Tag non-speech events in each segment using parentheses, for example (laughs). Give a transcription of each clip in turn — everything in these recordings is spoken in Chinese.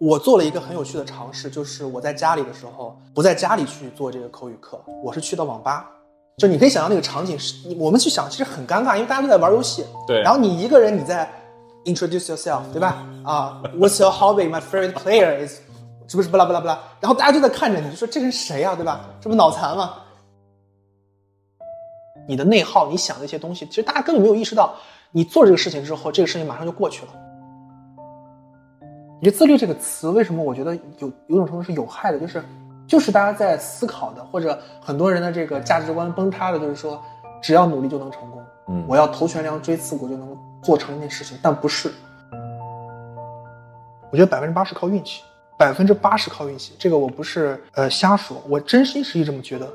我做了一个很有趣的尝试，就是我在家里的时候，不在家里去做这个口语课，我是去到网吧。就你可以想象那个场景是，我们去想其实很尴尬，因为大家都在玩游戏。对。然后你一个人你在 introduce yourself，对吧？啊，What's your hobby? My favorite player is，(laughs) 是不是？巴拉巴拉巴拉。然后大家就在看着你，就说这人谁呀，对吧？这不脑残吗？你的内耗，你想的一些东西，其实大家根本没有意识到，你做这个事情之后，这个事情马上就过去了。你自律这个词，为什么我觉得有有种程度是有害的？就是，就是大家在思考的，或者很多人的这个价值观崩塌的，就是说，只要努力就能成功。嗯，我要头悬梁锥刺股就能做成一件事情，但不是。我觉得百分之八十靠运气，百分之八十靠运气，这个我不是呃瞎说，我真心实意这么觉得。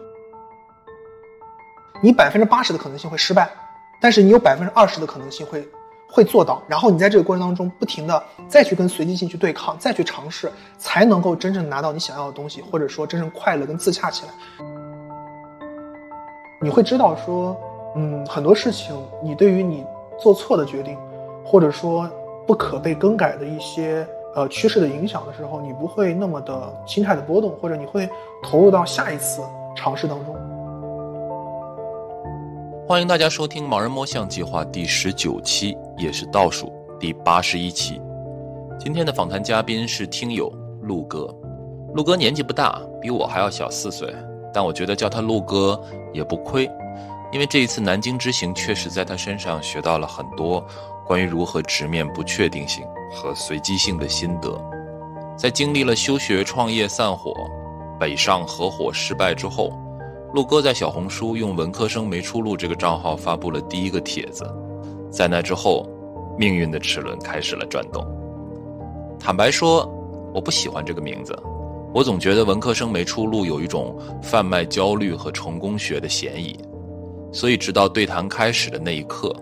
你百分之八十的可能性会失败，但是你有百分之二十的可能性会。会做到，然后你在这个过程当中不停的再去跟随机性去对抗，再去尝试，才能够真正拿到你想要的东西，或者说真正快乐跟自洽起来。你会知道说，嗯，很多事情你对于你做错的决定，或者说不可被更改的一些呃趋势的影响的时候，你不会那么的心态的波动，或者你会投入到下一次尝试当中。欢迎大家收听《盲人摸象计划》第十九期，也是倒数第八十一期。今天的访谈嘉宾是听友陆哥。陆哥年纪不大，比我还要小四岁，但我觉得叫他陆哥也不亏，因为这一次南京之行确实在他身上学到了很多关于如何直面不确定性和随机性的心得。在经历了休学、创业、散伙、北上合伙失败之后。陆哥在小红书用“文科生没出路”这个账号发布了第一个帖子，在那之后，命运的齿轮开始了转动。坦白说，我不喜欢这个名字，我总觉得“文科生没出路”有一种贩卖焦虑和成功学的嫌疑，所以直到对谈开始的那一刻，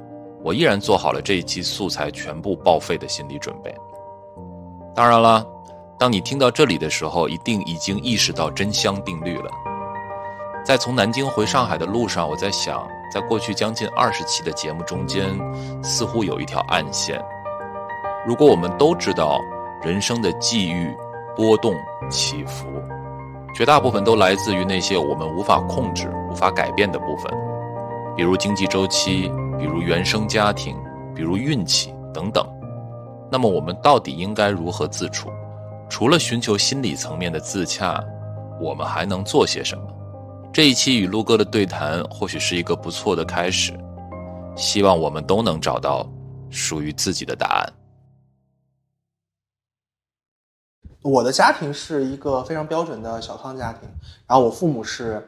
我依然做好了这一期素材全部报废的心理准备。当然了，当你听到这里的时候，一定已经意识到真香定律了。在从南京回上海的路上，我在想，在过去将近二十期的节目中间，似乎有一条暗线。如果我们都知道人生的际遇、波动、起伏，绝大部分都来自于那些我们无法控制、无法改变的部分，比如经济周期，比如原生家庭，比如运气等等。那么，我们到底应该如何自处？除了寻求心理层面的自洽，我们还能做些什么？这一期与陆哥的对谈或许是一个不错的开始，希望我们都能找到属于自己的答案。我的家庭是一个非常标准的小康家庭，然后我父母是，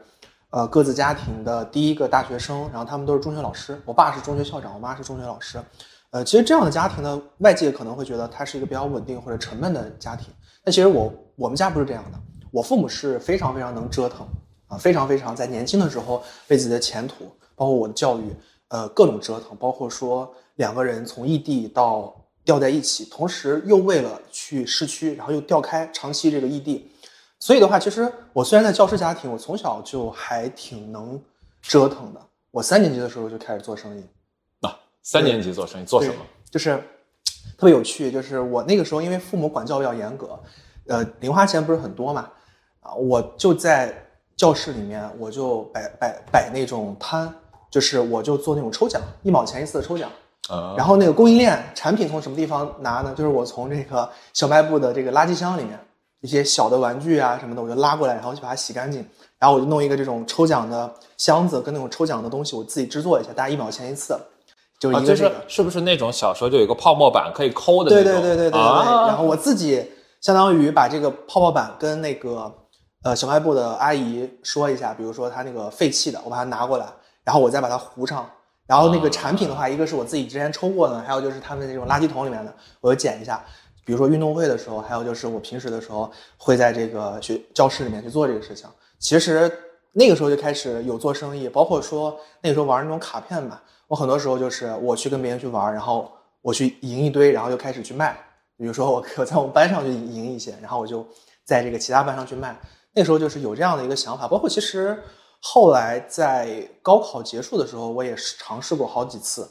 呃，各自家庭的第一个大学生，然后他们都是中学老师，我爸是中学校长，我妈是中学老师，呃，其实这样的家庭呢，外界可能会觉得它是一个比较稳定或者沉闷的家庭，但其实我我们家不是这样的，我父母是非常非常能折腾。啊，非常非常在年轻的时候为自己的前途，包括我的教育，呃，各种折腾，包括说两个人从异地到调在一起，同时又为了去市区，然后又调开长期这个异地，所以的话，其实我虽然在教师家庭，我从小就还挺能折腾的。我三年级的时候就开始做生意，啊，三年级做生意做什么？就是特别有趣，就是我那个时候因为父母管教比较严格，呃，零花钱不是很多嘛，啊，我就在。教室里面，我就摆摆摆那种摊，就是我就做那种抽奖，一毛钱一次的抽奖。然后那个供应链产品从什么地方拿呢？就是我从这个小卖部的这个垃圾箱里面，一些小的玩具啊什么的，我就拉过来，然后去把它洗干净，然后我就弄一个这种抽奖的箱子，跟那种抽奖的东西，我自己制作一下，大概一毛钱一次，就一个这个。是不是那种小时候就有一个泡沫板可以抠的那种？对对对对对对。然后我自己相当于把这个泡沫板跟那个。呃，小卖部的阿姨说一下，比如说她那个废弃的，我把它拿过来，然后我再把它糊上。然后那个产品的话，一个是我自己之前抽过的，还有就是他们那种垃圾桶里面的，我就捡一下。比如说运动会的时候，还有就是我平时的时候会在这个学教室里面去做这个事情。其实那个时候就开始有做生意，包括说那个时候玩那种卡片嘛，我很多时候就是我去跟别人去玩，然后我去赢一堆，然后就开始去卖。比如说我我在我们班上去赢一些，然后我就在这个其他班上去卖。那时候就是有这样的一个想法，包括其实后来在高考结束的时候，我也是尝试过好几次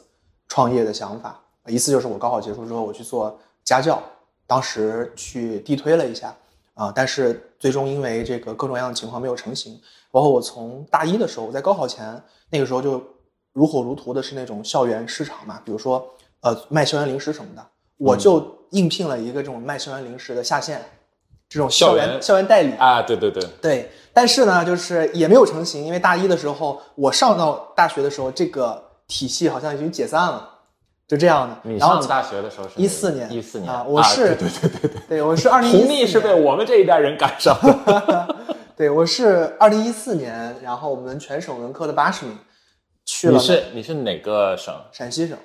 创业的想法。一次就是我高考结束之后，我去做家教，当时去地推了一下啊，但是最终因为这个各种各样的情况没有成型。包括我从大一的时候，我在高考前那个时候就如火如荼的是那种校园市场嘛，比如说呃卖校园零食什么的，我就应聘了一个这种卖校园零食的下线，这种校园校园代理啊，对对对对。但是呢，就是也没有成型，因为大一的时候我上到大学的时候，这个体系好像已经解散了。就这样的。你上大学的时候是一四年，一四年啊，我是对对对对对，我是二零红利是被我们这一代人赶上的。(laughs) 对，我是二零一四年，然后我们全省文科的八十名去了。你是你是哪个省？陕西省。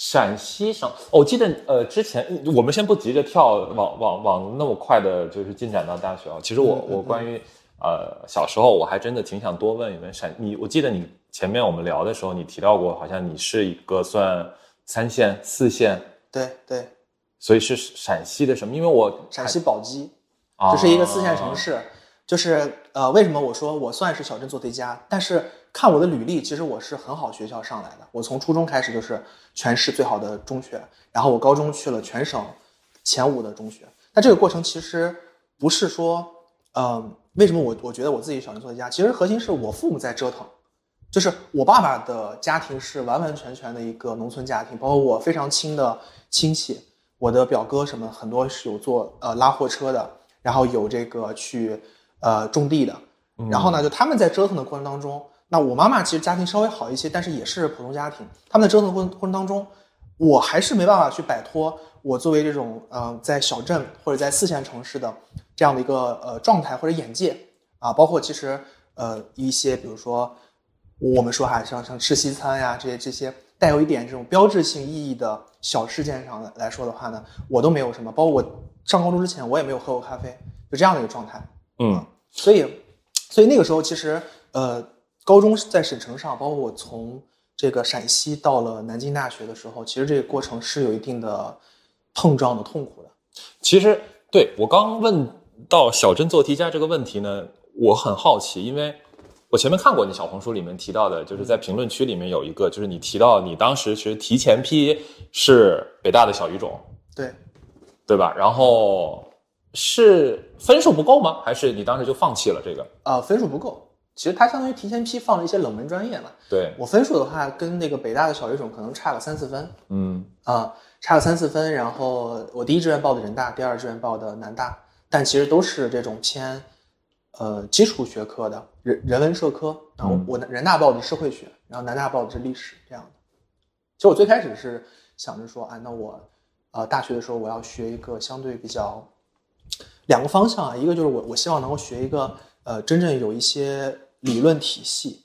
陕西省，我记得呃，之前我们先不急着跳往往往那么快的，就是进展到大学啊。其实我我关于呃小时候，我还真的挺想多问一问陕你。我记得你前面我们聊的时候，你提到过，好像你是一个算。三线、四线，对对，所以是陕西的什么？因为我陕西宝鸡，这是一个四线城市。就是呃，为什么我说我算是小镇做题家？但是看我的履历，其实我是很好学校上来的。我从初中开始就是全市最好的中学，然后我高中去了全省前五的中学。但这个过程其实不是说，嗯，为什么我我觉得我自己小镇做题家？其实核心是我父母在折腾。就是我爸爸的家庭是完完全全的一个农村家庭，包括我非常亲的亲戚，我的表哥什么很多是有做呃拉货车的，然后有这个去呃种地的，然后呢就他们在折腾的过程当中，那我妈妈其实家庭稍微好一些，但是也是普通家庭，他们在折腾过过程当中，我还是没办法去摆脱我作为这种呃在小镇或者在四线城市的这样的一个呃状态或者眼界啊，包括其实呃一些比如说。我们说哈，像像吃西餐呀，这些这些带有一点这种标志性意义的小事件上的来说的话呢，我都没有什么。包括我上高中之前，我也没有喝过咖啡，就这样的一个状态。嗯，所以，所以那个时候其实，呃，高中在省城上，包括我从这个陕西到了南京大学的时候，其实这个过程是有一定的碰撞的痛苦的。其实，对我刚问到小镇做题家这个问题呢，我很好奇，因为。我前面看过你小红书里面提到的，就是在评论区里面有一个，就是你提到你当时其实提前批是北大的小语种，对，对吧？然后是分数不够吗？还是你当时就放弃了这个？啊，分数不够。其实它相当于提前批放了一些冷门专业嘛。对我分数的话，跟那个北大的小语种可能差了三四分。嗯啊，差了三四分。然后我第一志愿报的人大，第二志愿报的南大，但其实都是这种偏。呃，基础学科的人人文社科，然后我人大报的社会学，然后南大报的是历史这样的。其实我最开始是想着说，啊，那我呃大学的时候我要学一个相对比较两个方向啊，一个就是我我希望能够学一个呃真正有一些理论体系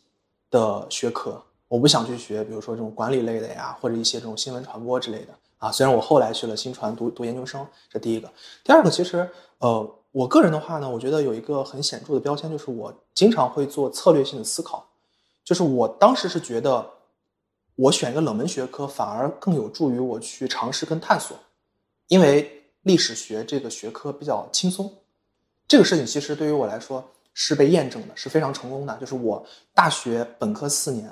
的学科，我不想去学比如说这种管理类的呀，或者一些这种新闻传播之类的啊。虽然我后来去了新传读读研究生，这第一个。第二个其实呃。我个人的话呢，我觉得有一个很显著的标签，就是我经常会做策略性的思考。就是我当时是觉得，我选一个冷门学科反而更有助于我去尝试跟探索，因为历史学这个学科比较轻松。这个事情其实对于我来说是被验证的，是非常成功的。就是我大学本科四年，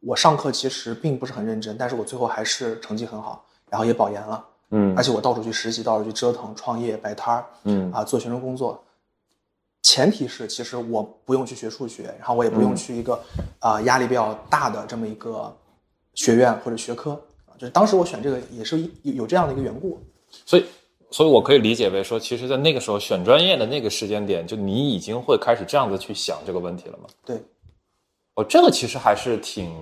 我上课其实并不是很认真，但是我最后还是成绩很好，然后也保研了。嗯，而且我到处去实习，到处去折腾、创业、摆摊儿，嗯啊，做学生工作。前提是，其实我不用去学数学，然后我也不用去一个啊压力比较大的这么一个学院或者学科啊。就是当时我选这个也是有有这样的一个缘故。所以，所以我可以理解为说，其实，在那个时候选专业的那个时间点，就你已经会开始这样子去想这个问题了吗？对，哦，这个其实还是挺。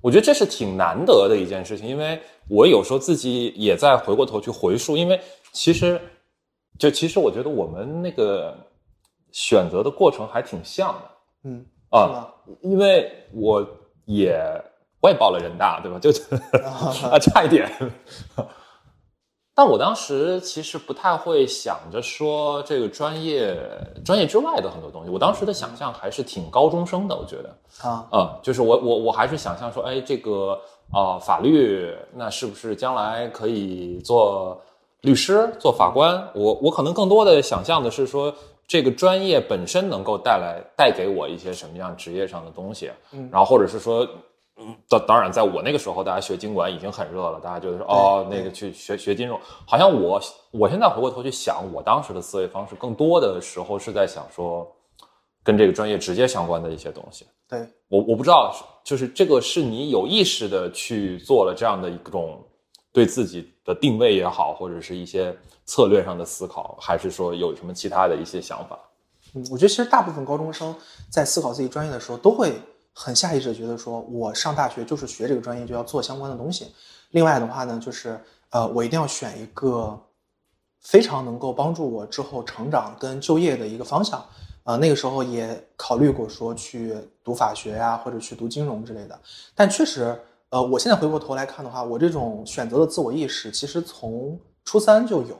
我觉得这是挺难得的一件事情，因为我有时候自己也在回过头去回溯，因为其实，就其实我觉得我们那个选择的过程还挺像的，嗯啊，因为我也我也报了人大，对吧？就 (laughs) 啊差一点。但我当时其实不太会想着说这个专业专业之外的很多东西，我当时的想象还是挺高中生的，我觉得啊，嗯，就是我我我还是想象说，哎，这个啊法律那是不是将来可以做律师、做法官？我我可能更多的想象的是说，这个专业本身能够带来带给我一些什么样职业上的东西，嗯，然后或者是说。嗯，当当然，在我那个时候，大家学经管已经很热了，大家觉得说哦，那个去学学金融，好像我我现在回过头去想，我当时的思维方式，更多的时候是在想说，跟这个专业直接相关的一些东西。对我我不知道，就是这个是你有意识的去做了这样的一种对自己的定位也好，或者是一些策略上的思考，还是说有什么其他的一些想法？嗯，我觉得其实大部分高中生在思考自己专业的时候，都会很下意识的觉得说，我上大学就是学这个专业，就要做相关的东西。另外的话呢，就是呃，我一定要选一个非常能够帮助我之后成长跟就业的一个方向。呃，那个时候也考虑过说去读法学呀，或者去读金融之类的。但确实，呃，我现在回过头来看的话，我这种选择的自我意识其实从初三就有，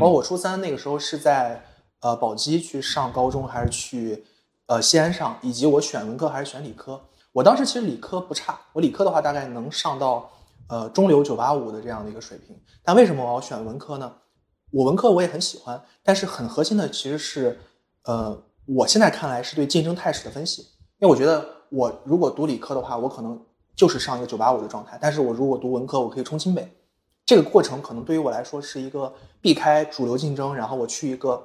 包括我初三那个时候是在呃宝鸡去上高中，还是去呃西安上，以及我选文科还是选理科。我当时其实理科不差，我理科的话大概能上到呃中流九八五的这样的一个水平。但为什么我要选文科呢？我文科我也很喜欢，但是很核心的其实是呃。我现在看来是对竞争态势的分析，因为我觉得我如果读理科的话，我可能就是上一个九八五的状态；但是我如果读文科，我可以冲清北。这个过程可能对于我来说是一个避开主流竞争，然后我去一个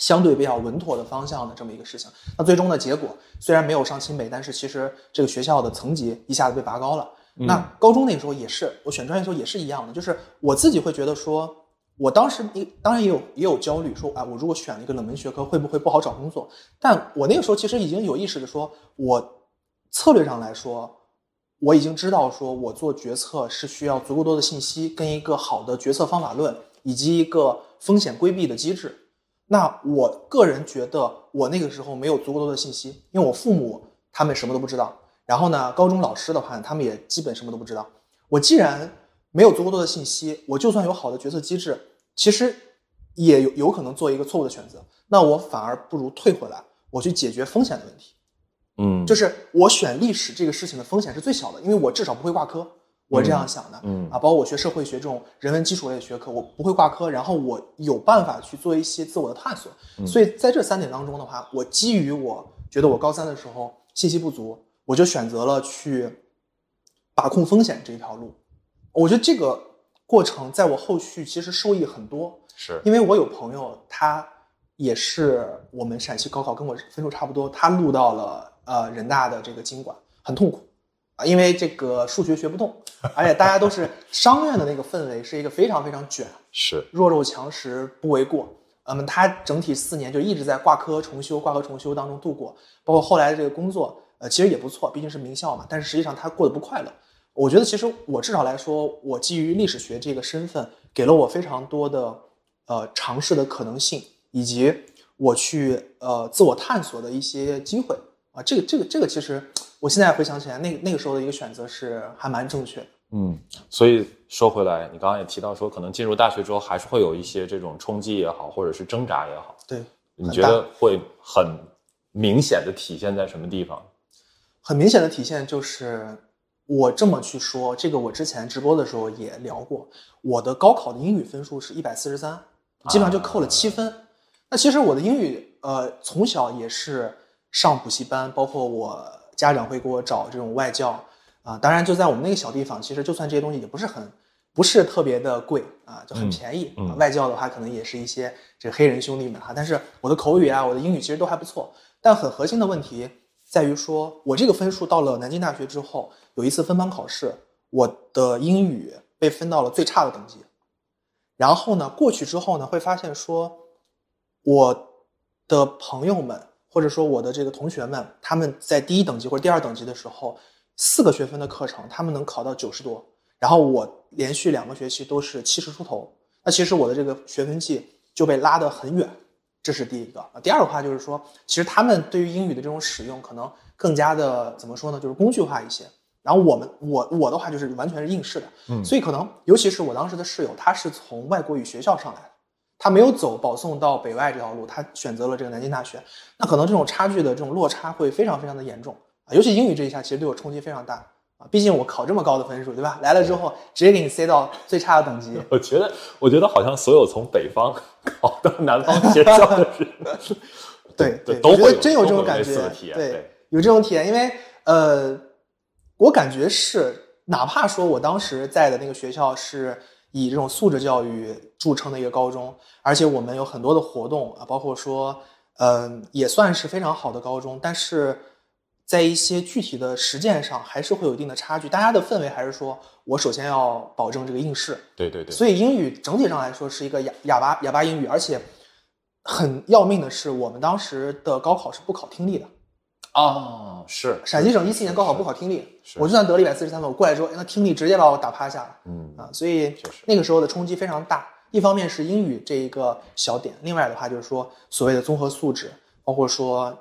相对比较稳妥的方向的这么一个事情。那最终的结果虽然没有上清北，但是其实这个学校的层级一下子被拔高了。那高中那个时候也是，我选专业的时候也是一样的，就是我自己会觉得说。我当时也当然也有也有焦虑，说啊，我如果选了一个冷门学科，会不会不好找工作？但我那个时候其实已经有意识的说，我策略上来说，我已经知道说我做决策是需要足够多的信息，跟一个好的决策方法论，以及一个风险规避的机制。那我个人觉得，我那个时候没有足够多的信息，因为我父母他们什么都不知道，然后呢，高中老师的话，他们也基本什么都不知道。我既然没有足够多的信息，我就算有好的决策机制。其实也有有可能做一个错误的选择，那我反而不如退回来，我去解决风险的问题。嗯，就是我选历史这个事情的风险是最小的，因为我至少不会挂科，我这样想的。嗯啊，包括我学社会学这种人文基础类学科，我不会挂科，然后我有办法去做一些自我的探索。所以在这三点当中的话，我基于我觉得我高三的时候信息不足，我就选择了去把控风险这一条路。我觉得这个。过程在我后续其实受益很多，是因为我有朋友，他也是我们陕西高考跟我分数差不多，他录到了呃人大的这个经管，很痛苦啊，因为这个数学学不动，而且大家都是 (laughs) 商院的那个氛围是一个非常非常卷，(laughs) 是弱肉强食不为过。那么他整体四年就一直在挂科重修、挂科重修当中度过，包括后来的这个工作，呃，其实也不错，毕竟是名校嘛，但是实际上他过得不快乐。我觉得其实我至少来说，我基于历史学这个身份，给了我非常多的呃尝试的可能性，以及我去呃自我探索的一些机会啊。这个这个这个，其实我现在回想起来，那那个时候的一个选择是还蛮正确的。嗯，所以说回来，你刚刚也提到说，可能进入大学之后，还是会有一些这种冲击也好，或者是挣扎也好。对，你觉得会很明显的体现在什么地方？很明显的体现就是。我这么去说，这个我之前直播的时候也聊过。我的高考的英语分数是一百四十三，基本上就扣了七分。那其实我的英语，呃，从小也是上补习班，包括我家长会给我找这种外教啊。当然，就在我们那个小地方，其实就算这些东西也不是很，不是特别的贵啊，就很便宜。外教的话，可能也是一些这个黑人兄弟们哈。但是我的口语啊，我的英语其实都还不错。但很核心的问题。在于说，我这个分数到了南京大学之后，有一次分班考试，我的英语被分到了最差的等级。然后呢，过去之后呢，会发现说，我的朋友们或者说我的这个同学们，他们在第一等级或者第二等级的时候，四个学分的课程，他们能考到九十多。然后我连续两个学期都是七十出头，那其实我的这个学分绩就被拉得很远。这是第一个啊，第二个话就是说，其实他们对于英语的这种使用可能更加的怎么说呢？就是工具化一些。然后我们我我的话就是完全是应试的，嗯，所以可能尤其是我当时的室友，他是从外国语学校上来的，他没有走保送到北外这条路，他选择了这个南京大学，那可能这种差距的这种落差会非常非常的严重啊，尤其英语这一下其实对我冲击非常大。啊，毕竟我考这么高的分数，对吧？来了之后直接给你塞到最差的等级。我觉得，我觉得好像所有从北方考到南方学校的人，(laughs) 对对，都会真有这种感觉。对，有这种体验，因为呃，我感觉是，哪怕说我当时在的那个学校是以这种素质教育著称的一个高中，而且我们有很多的活动啊，包括说，嗯，也算是非常好的高中，但是在一些具体的实践上，还是会有一定的差距。大家的氛围还是说我首先要保证这个应试，对对对，所以英语整体上来说是一个哑哑巴哑巴英语，而且很要命的是，我们当时的高考是不考听力的。哦，是陕西省一七年高考不考听力，是我就算得了一百四十三分，我过来之后，那听力直接把我打趴下了嗯啊！所以那个时候的冲击非常大。一方面是英语这一个小点，另外的话就是说所谓的综合素质，包括说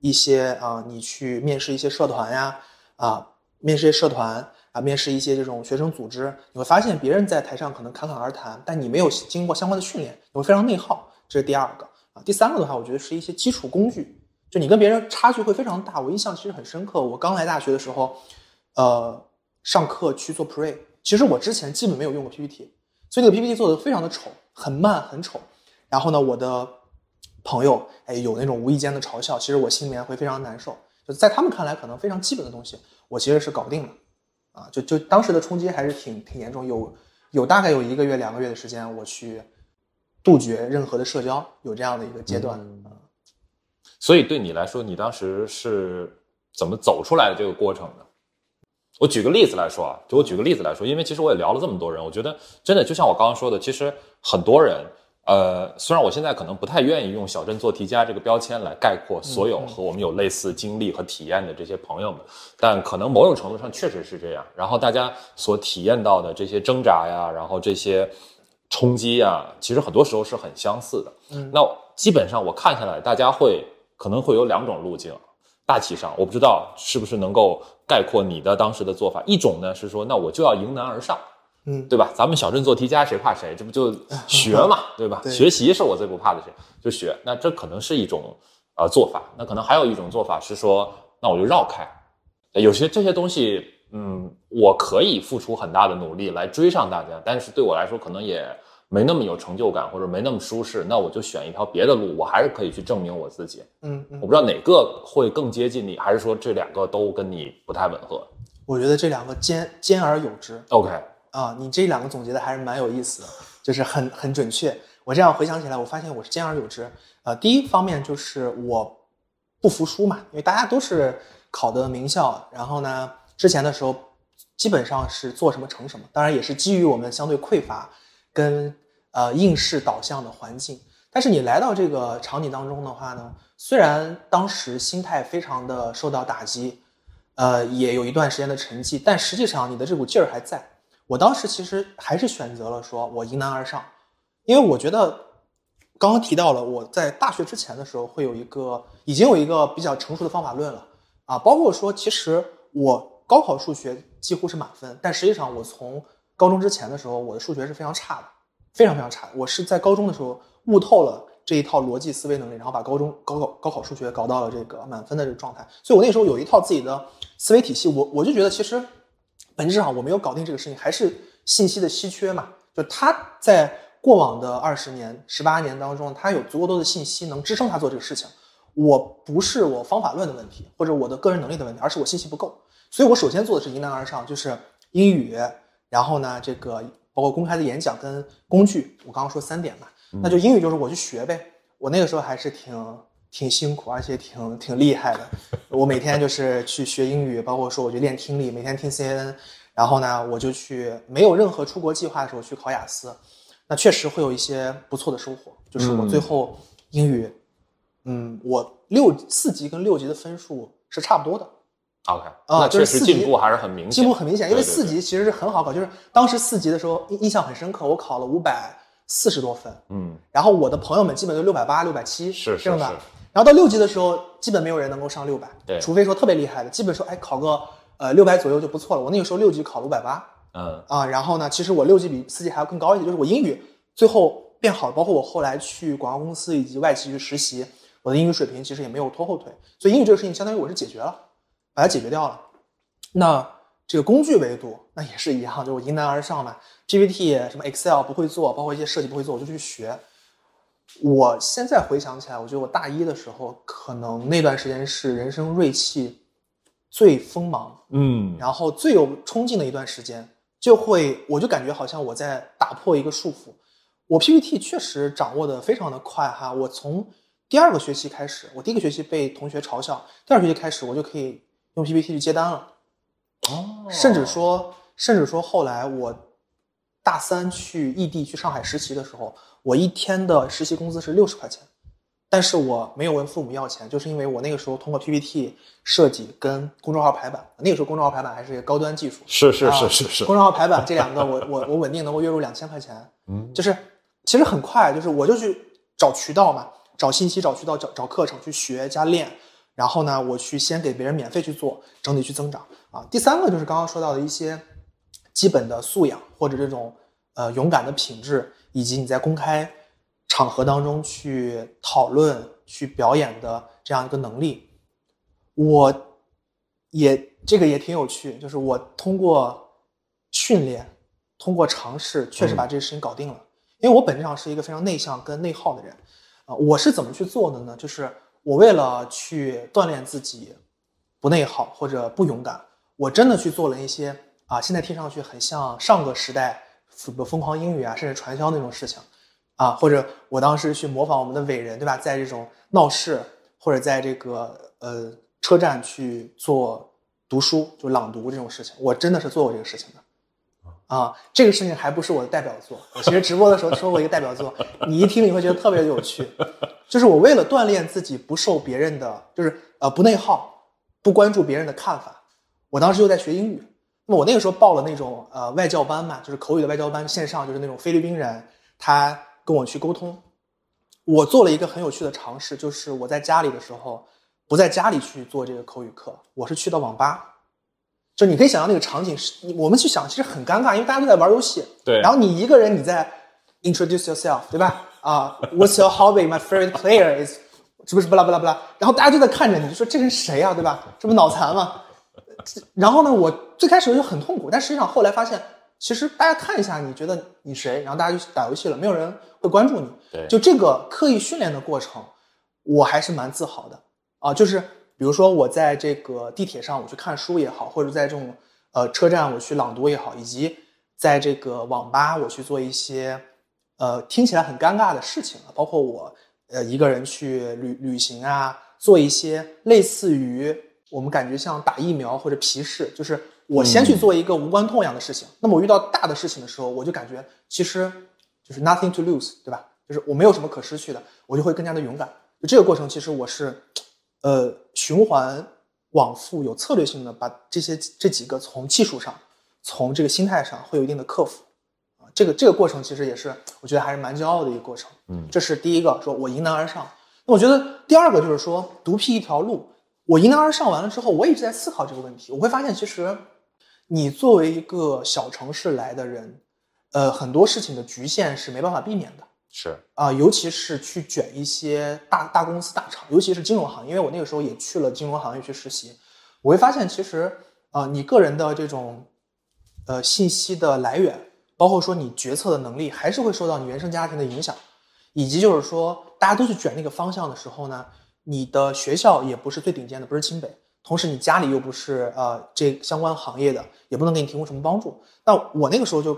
一些啊，你去面试一些社团呀，啊，面试一些社团啊，面试一些这种学生组织，你会发现别人在台上可能侃侃而谈，但你没有经过相关的训练，你会非常内耗。这是第二个啊。第三个的话，我觉得是一些基础工具，就你跟别人差距会非常大。我印象其实很深刻，我刚来大学的时候，呃，上课去做 pre，其实我之前基本没有用过 PPT，所以那个 PPT 做的非常的丑，很慢很丑。然后呢，我的朋友哎有那种无意间的嘲笑，其实我心里面会非常难受。就在他们看来，可能非常基本的东西，我其实是搞定了啊。就就当时的冲击还是挺挺严重，有有大概有一个月两个月的时间，我去杜绝任何的社交，有这样的一个阶段。嗯所以对你来说，你当时是怎么走出来的这个过程呢？我举个例子来说啊，就我举个例子来说，因为其实我也聊了这么多人，我觉得真的就像我刚刚说的，其实很多人，呃，虽然我现在可能不太愿意用“小镇做题家”这个标签来概括所有和我们有类似经历和体验的这些朋友们，但可能某种程度上确实是这样。然后大家所体验到的这些挣扎呀，然后这些冲击呀，其实很多时候是很相似的。嗯那基本上我看下来，大家会可能会有两种路径。大体上，我不知道是不是能够概括你的当时的做法。一种呢是说，那我就要迎难而上，嗯，对吧？咱们小镇做题家，谁怕谁？这不就学嘛，对吧？对学习是我最不怕的事，就学。那这可能是一种呃做法。那可能还有一种做法是说，那我就绕开。有些这些东西，嗯，我可以付出很大的努力来追上大家，但是对我来说可能也没那么有成就感，或者没那么舒适。那我就选一条别的路，我还是可以去证明我自己。嗯嗯我，不知道哪个会更接近你，还是说这两个都跟你不太吻合我觉得这两个兼兼而有之。？OK，啊，你这两个总结的还是蛮有意思的，就是很很准确。我这样回想起来，我发现我是兼而有之。呃，第一方面就是我不服输嘛，因为大家都是考的名校，然后呢，之前的时候基本上是做什么成什么，当然也是基于我们相对匮乏跟呃应试导向的环境。但是你来到这个场景当中的话呢，虽然当时心态非常的受到打击，呃，也有一段时间的沉寂，但实际上你的这股劲儿还在。我当时其实还是选择了说我迎难而上，因为我觉得刚刚提到了我在大学之前的时候会有一个已经有一个比较成熟的方法论了啊，包括说其实我高考数学几乎是满分，但实际上我从高中之前的时候我的数学是非常差的，非常非常差。我是在高中的时候悟透了这一套逻辑思维能力，然后把高中高考高考数学搞到了这个满分的这个状态，所以我那时候有一套自己的思维体系，我我就觉得其实本质上我没有搞定这个事情，还是信息的稀缺嘛。就他在过往的二十年、十八年当中，他有足够多的信息能支撑他做这个事情。我不是我方法论的问题，或者我的个人能力的问题，而是我信息不够。所以我首先做的是迎难而上，就是英语，然后呢，这个包括公开的演讲跟工具，我刚刚说三点嘛，那就英语就是我去学呗。我那个时候还是挺挺辛苦，而且挺挺厉害的。我每天就是去学英语，包括说我去练听力，每天听 CNN，然后呢，我就去没有任何出国计划的时候去考雅思，那确实会有一些不错的收获。就是我最后英语，嗯，我六四级跟六级的分数是差不多的。OK，啊那就是四级确实进步还是很明显，进步很明显，因为四级其实是很好考，就是当时四级的时候印印象很深刻，我考了五百四十多分，嗯，然后我的朋友们基本都六百八、六百七是是这样的是，然后到六级的时候，基本没有人能够上六百，对。除非说特别厉害的，基本说哎考个呃六百左右就不错了。我那个时候六级考了五百八嗯。啊，然后呢，其实我六级比四级还要更高一点，就是我英语最后变好了，包括我后来去广告公司以及外企去实习，我的英语水平其实也没有拖后腿，所以英语这个事情相当于我是解决了，把它解决掉了。那这个工具维度那也是一样，就是我迎难而上嘛，PPT 什么 Excel 不会做，包括一些设计不会做，我就去学。我现在回想起来，我觉得我大一的时候，可能那段时间是人生锐气最锋芒，嗯，然后最有冲劲的一段时间，就会我就感觉好像我在打破一个束缚。我 PPT 确实掌握的非常的快哈，我从第二个学期开始，我第一个学期被同学嘲笑，第二学期开始我就可以用 PPT 去接单了。哦，甚至说，甚至说后来我大三去异地去上海实习的时候，我一天的实习工资是六十块钱，但是我没有问父母要钱，就是因为我那个时候通过 PPT 设计跟公众号排版，那个时候公众号排版还是一个高端技术，是是啊是是是，公众号排版这两个我我我稳定能够月入两千块钱，嗯，(laughs) 就是其实很快，就是我就去找渠道嘛，找信息、找渠道、找找课程去学加练，然后呢，我去先给别人免费去做，整体去增长啊。第三个就是刚刚说到的一些基本的素养或者这种呃勇敢的品质，以及你在公开场合当中去讨论、去表演的这样一个能力，我也这个也挺有趣，就是我通过训练，通过尝试，确实把这个事情搞定了。因为我本质上是一个非常内向跟内耗的人，啊、我是怎么去做的呢？就是我为了去锻炼自己不内耗或者不勇敢，我真的去做了一些啊，现在听上去很像上个时代什么疯狂英语啊，甚至传销那种事情，啊，或者我当时去模仿我们的伟人，对吧？在这种闹市或者在这个呃车站去做读书，就朗读这种事情，我真的是做过这个事情的。啊，这个事情还不是我的代表作。我其实直播的时候说过一个代表作，(laughs) 你一听你会觉得特别有趣。就是我为了锻炼自己不受别人的，就是呃不内耗，不关注别人的看法，我当时就在学英语。那么我那个时候报了那种呃外教班嘛，就是口语的外教班，线上就是那种菲律宾人，他跟我去沟通。我做了一个很有趣的尝试，就是我在家里的时候，不在家里去做这个口语课，我是去到网吧。就你可以想象那个场景是，我们去想其实很尴尬，因为大家都在玩游戏。对然后你一个人你在 introduce yourself，对吧？啊、w h a t s your hobby? My favorite player is，(laughs) 是不是巴拉巴拉巴拉？然后大家就在看着你，就说这人谁啊、对吧？这不脑残吗？然后呢，我最开始我就很痛苦，但实际上后来发现，其实大家看一下，你觉得你谁，然后大家就打游戏了，没有人会关注你。对就这个刻意训练的过程，我还是蛮自豪的啊。就是比如说我在这个地铁上我去看书也好，或者在这种呃车站我去朗读也好，以及在这个网吧我去做一些呃听起来很尴尬的事情啊，包括我呃一个人去旅旅行啊，做一些类似于我们感觉像打疫苗或者皮试，就是我先去做一个无关痛痒的事情。那么我遇到大的事情的时候，我就感觉其实就是 nothing to lose，对吧？就是我没有什么可失去的，我就会更加的勇敢。就这个过程，其实我是呃循环往复、有策略性的把这些这几个从技术上、从这个心态上会有一定的克服啊。这个这个过程其实也是我觉得还是蛮骄傲的一个过程。嗯这是第一个，说我迎难而上。那我觉得第二个就是说，独辟一条路。我迎难而上完了之后，我一直在思考这个问题。我会发现，其实你作为一个小城市来的人，呃，很多事情的局限是没办法避免的是，啊、尤其是去卷一些大大公司、大厂，尤其是金融行业。因为我那个时候也去了金融行业去实习，我会发现，其实啊、呃你个人的这种呃信息的来源，包括说你决策的能力，还是会受到你原生家庭的影响，以及就是说大家都去卷那个方向的时候呢，你的学校也不是最顶尖的，不是清北，同时你家里又不是呃这相关行业的，也不能给你提供什么帮助。那我那个时候就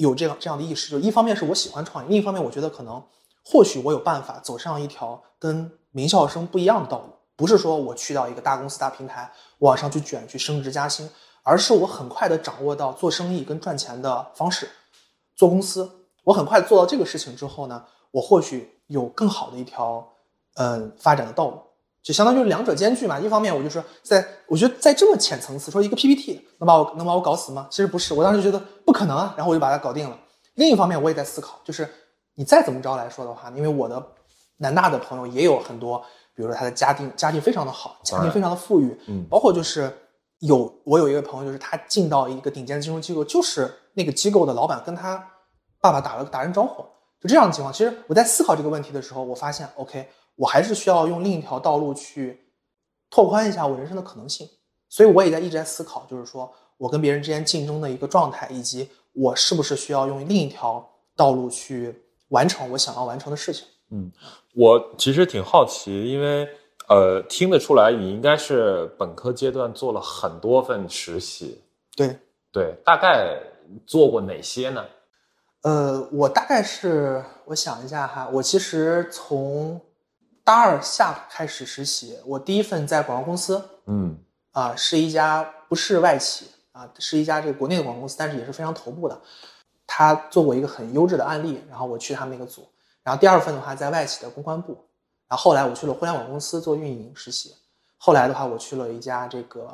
有这样这样的意识，就一方面是我喜欢创业，另一方面我觉得可能或许我有办法走上一条跟名校生不一样的道路，不是说我去到一个大公司大平台往上去卷去升职加薪，而是我很快的掌握到做生意跟赚钱的方式，做公司，我很快做到这个事情之后呢，我或许有更好的一条嗯发展的道路。就相当于两者兼具嘛。一方面，我就说在，我觉得在这么浅层次，说一个 PPT 能把我能把我搞死吗？其实不是，我当时觉得不可能啊，然后我就把它搞定了。另一方面，我也在思考，就是你再怎么着来说的话，因为我的南大的朋友也有很多，比如说他的家庭家庭非常的好，家庭非常的富裕，嗯包括就是有我有一位朋友，就是他进到一个顶尖的金融机构，就是那个机构的老板跟他爸爸打了打人招呼，就这样的情况。其实我在思考这个问题的时候，我发现，OK，我还是需要用另一条道路去拓宽一下我人生的可能性。所以我也在一直在思考，就是说我跟别人之间竞争的一个状态，以及我是不是需要用另一条道路去完成我想要完成的事情。嗯我其实挺好奇，因为呃，听得出来你应该是本科阶段做了很多份实习，对，对，大概做过哪些呢？呃，我大概是我想一下哈，我其实从大二下开始实习，我第一份在广告公司，嗯啊，是一家不是外企啊，是一家这个国内的广告公司，但是也是非常头部的。他做过一个很优质的案例，然后我去他们那个组。然后第二份的话在外企的公关部，然后后来我去了互联网公司做运营实习。后来的话，我去了一家这个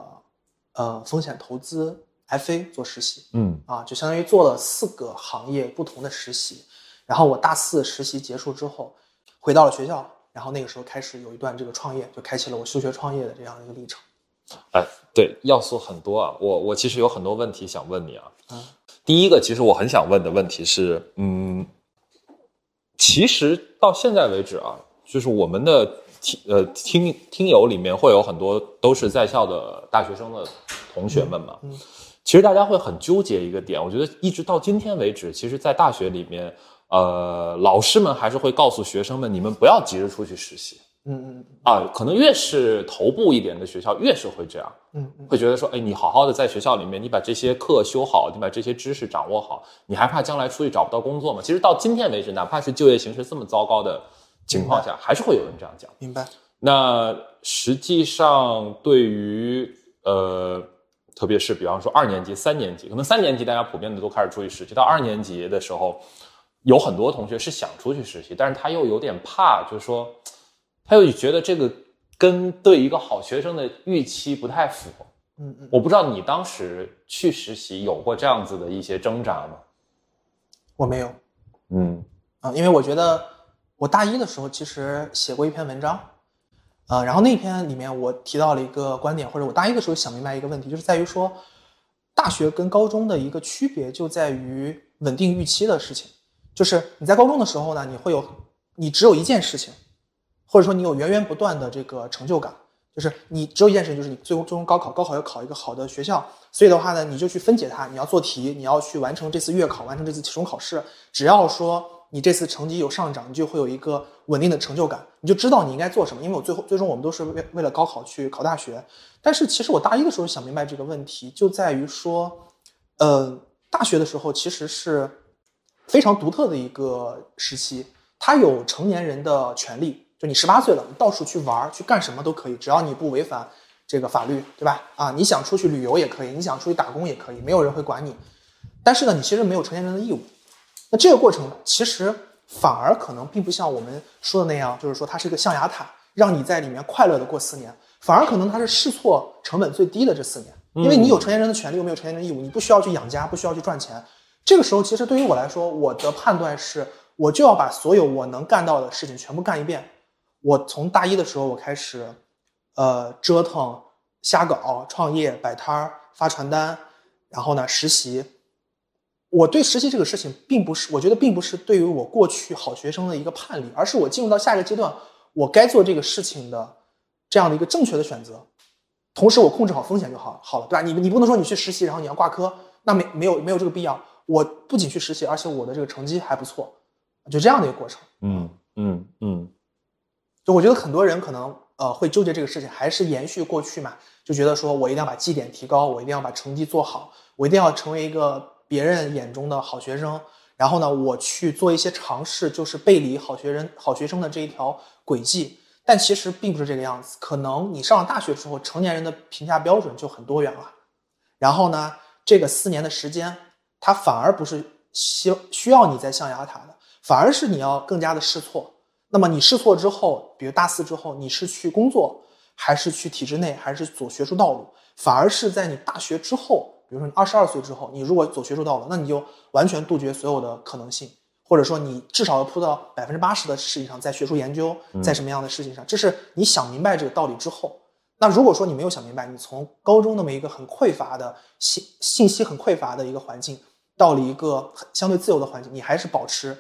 呃风险投资 FA 做实习，嗯啊，就相当于做了四个行业不同的实习。然后我大四实习结束之后，回到了学校，然后那个时候开始有一段这个创业，就开启了我休学创业的这样一个历程。哎，对，要素很多啊。我我其实有很多问题想问你啊。嗯，第一个，其实我很想问的问题是，嗯，其实到现在为止啊，就是我们的听呃听听友里面会有很多都是在校的大学生的同学们嘛。嗯嗯其实大家会很纠结一个点，我觉得一直到今天为止，其实，在大学里面，呃，老师们还是会告诉学生们，你们不要急着出去实习嗯嗯啊。可能越是头部一点的学校，越是会这样。嗯嗯会觉得说，哎，你好好的在学校里面，你把这些课修好，你把这些知识掌握好，你还怕将来出去找不到工作吗？其实到今天为止，哪怕是就业形势这么糟糕的情况下，还是会有人这样讲。明白。那实际上，对于呃，特别是比方说二年级、三年级，可能三年级大家普遍的都开始出去实习，到二年级的时候，有很多同学是想出去实习，但是他又有点怕，就是说，(tsk) 他又觉得这个跟对一个好学生的预期不太符。嗯嗯，我不知道你当时去实习有过这样子的一些挣扎吗？我没有嗯啊、因为我觉得我大一的时候其实写过一篇文章，呃，然后那篇里面我提到了一个观点，或者我大一的时候想明白一个问题，就是在于说，大学跟高中的一个区别就在于稳定预期的事情，就是你在高中的时候呢，你会有你只有一件事情，或者说你有源源不断的这个成就感，就是你只有一件事情，就是你最终最终高考，高考要考一个好的学校，所以的话呢，你就去分解它，你要做题，你要去完成这次月考，完成这次期中考试，只要说你这次成绩有上涨，你就会有一个稳定的成就感，你就知道你应该做什么。因为我最后最终我们都是为为了高考去考大学，但是其实我大一的时候想明白这个问题，就在于说，呃，大学的时候其实是非常独特的一个时期，它有成年人的权利，就你十八岁了，你到处去玩儿去干什么都可以，只要你不违反这个法律，对吧？啊，你想出去旅游也可以，你想出去打工也可以，没有人会管你。但是呢，你其实没有成年人的义务。那这个过程其实反而可能并不像我们说的那样，就是说它是一个象牙塔，让你在里面快乐的过四年。反而可能它是试错成本最低的这四年，因为你有成年人的权利，又没有成年人的义务，你不需要去养家，不需要去赚钱。这个时候，其实对于我来说，我的判断是，我就要把所有我能干到的事情全部干一遍。我从大一的时候，我开始，呃，折腾、瞎搞、创业、摆摊儿、发传单，然后呢，实习。我对实习这个事情，并不是我觉得并不是对于我过去好学生的一个判例，而是我进入到下一个阶段，我该做这个事情的这样的一个正确的选择。同时，我控制好风险就好好了，对吧？你你不能说你去实习，然后你要挂科，那没没有没有这个必要。我不仅去实习，而且我的这个成绩还不错，就这样的一个过程。嗯嗯嗯就我觉得很多人可能呃会纠结这个事情，还是延续过去嘛，就觉得说我一定要把绩点提高，我一定要把成绩做好，我一定要成为一个别人眼中的好学生。然后呢，我去做一些尝试，就是背离好学生好学生的这一条轨迹。但其实并不是这个样子，可能你上了大学之后，成年人的评价标准就很多元了。然后呢，这个四年的时间，它反而不是需需要你在象牙塔的，反而是你要更加的试错。那么你试错之后，比如大四之后，你是去工作，还是去体制内，还是走学术道路？反而是在你大学之后，比如说你二十二岁之后，你如果走学术道路，那你就完全杜绝所有的可能性，或者说你至少要扑到百分之八十的事情上，在学术研究，在什么样的事情上，这是你想明白这个道理之后。那如果说你没有想明白，你从高中那么一个很匮乏的信信息很匮乏的一个环境，到了一个相对自由的环境，你还是保持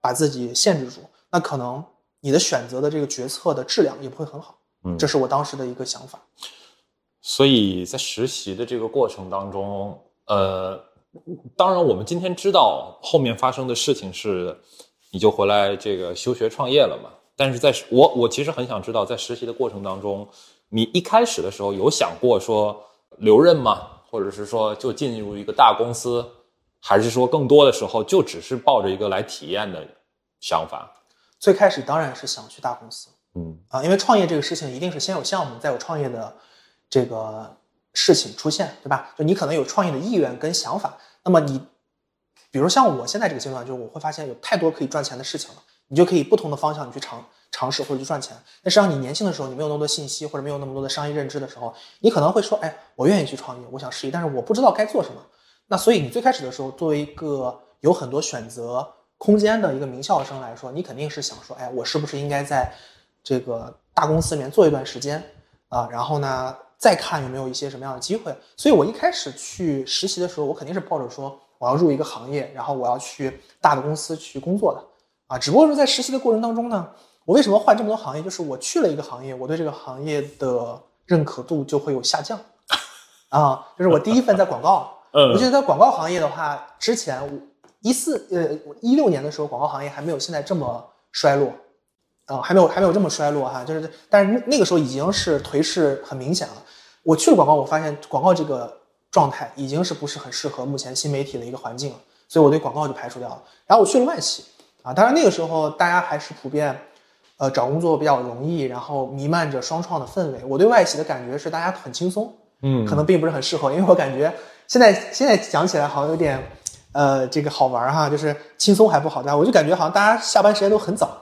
把自己限制住，那可能你的选择的这个决策的质量也不会很好。嗯这是我当时的一个想法。所以在实习的这个过程当中，呃，当然我们今天知道后面发生的事情是，你就回来这个休学创业了嘛。但是在我我其实很想知道，在实习的过程当中，你一开始的时候有想过说留任吗？或者是说就进入一个大公司，还是说更多的时候就只是抱着一个来体验的想法？最开始当然是想去大公司嗯啊，因为创业这个事情一定是先有项目，再有创业的这个事情出现，对吧？就你可能有创业的意愿跟想法，那么你，比如像我现在这个阶段，就是我会发现有太多可以赚钱的事情了，你就可以不同的方向你去尝尝试或者去赚钱。但实际上你年轻的时候，你没有那么多信息或者没有那么多的商业认知的时候，你可能会说，哎，我愿意去创业，我想试一，但是我不知道该做什么。那所以你最开始的时候，作为一个有很多选择空间的一个名校生来说，你肯定是想说，哎，我是不是应该在这个大公司里面做一段时间啊？然后呢，再看有没有一些什么样的机会。所以我一开始去实习的时候，我肯定是抱着说我要入一个行业，然后我要去大的公司去工作的啊。只不过是在实习的过程当中呢，我为什么换这么多行业？就是我去了一个行业，我对这个行业的认可度就会有下降啊。就是我第一份在广告。嗯我觉得在广告行业的话，之前一四呃一六年的时候，广告行业还没有现在这么衰落，啊、还没有还没有这么衰落哈，就是但是那那个时候已经是颓势很明显了。我去了广告，我发现广告这个状态已经是不是很适合目前新媒体的一个环境了，所以我对广告就排除掉了。然后我去了外企啊，当然那个时候大家还是普遍，呃找工作比较容易，然后弥漫着双创的氛围。我对外企的感觉是大家很轻松，嗯可能并不是很适合，因为我感觉现在现在讲起来好像有点，呃，这个好玩儿哈，就是轻松还不好，但我就感觉好像大家下班时间都很早，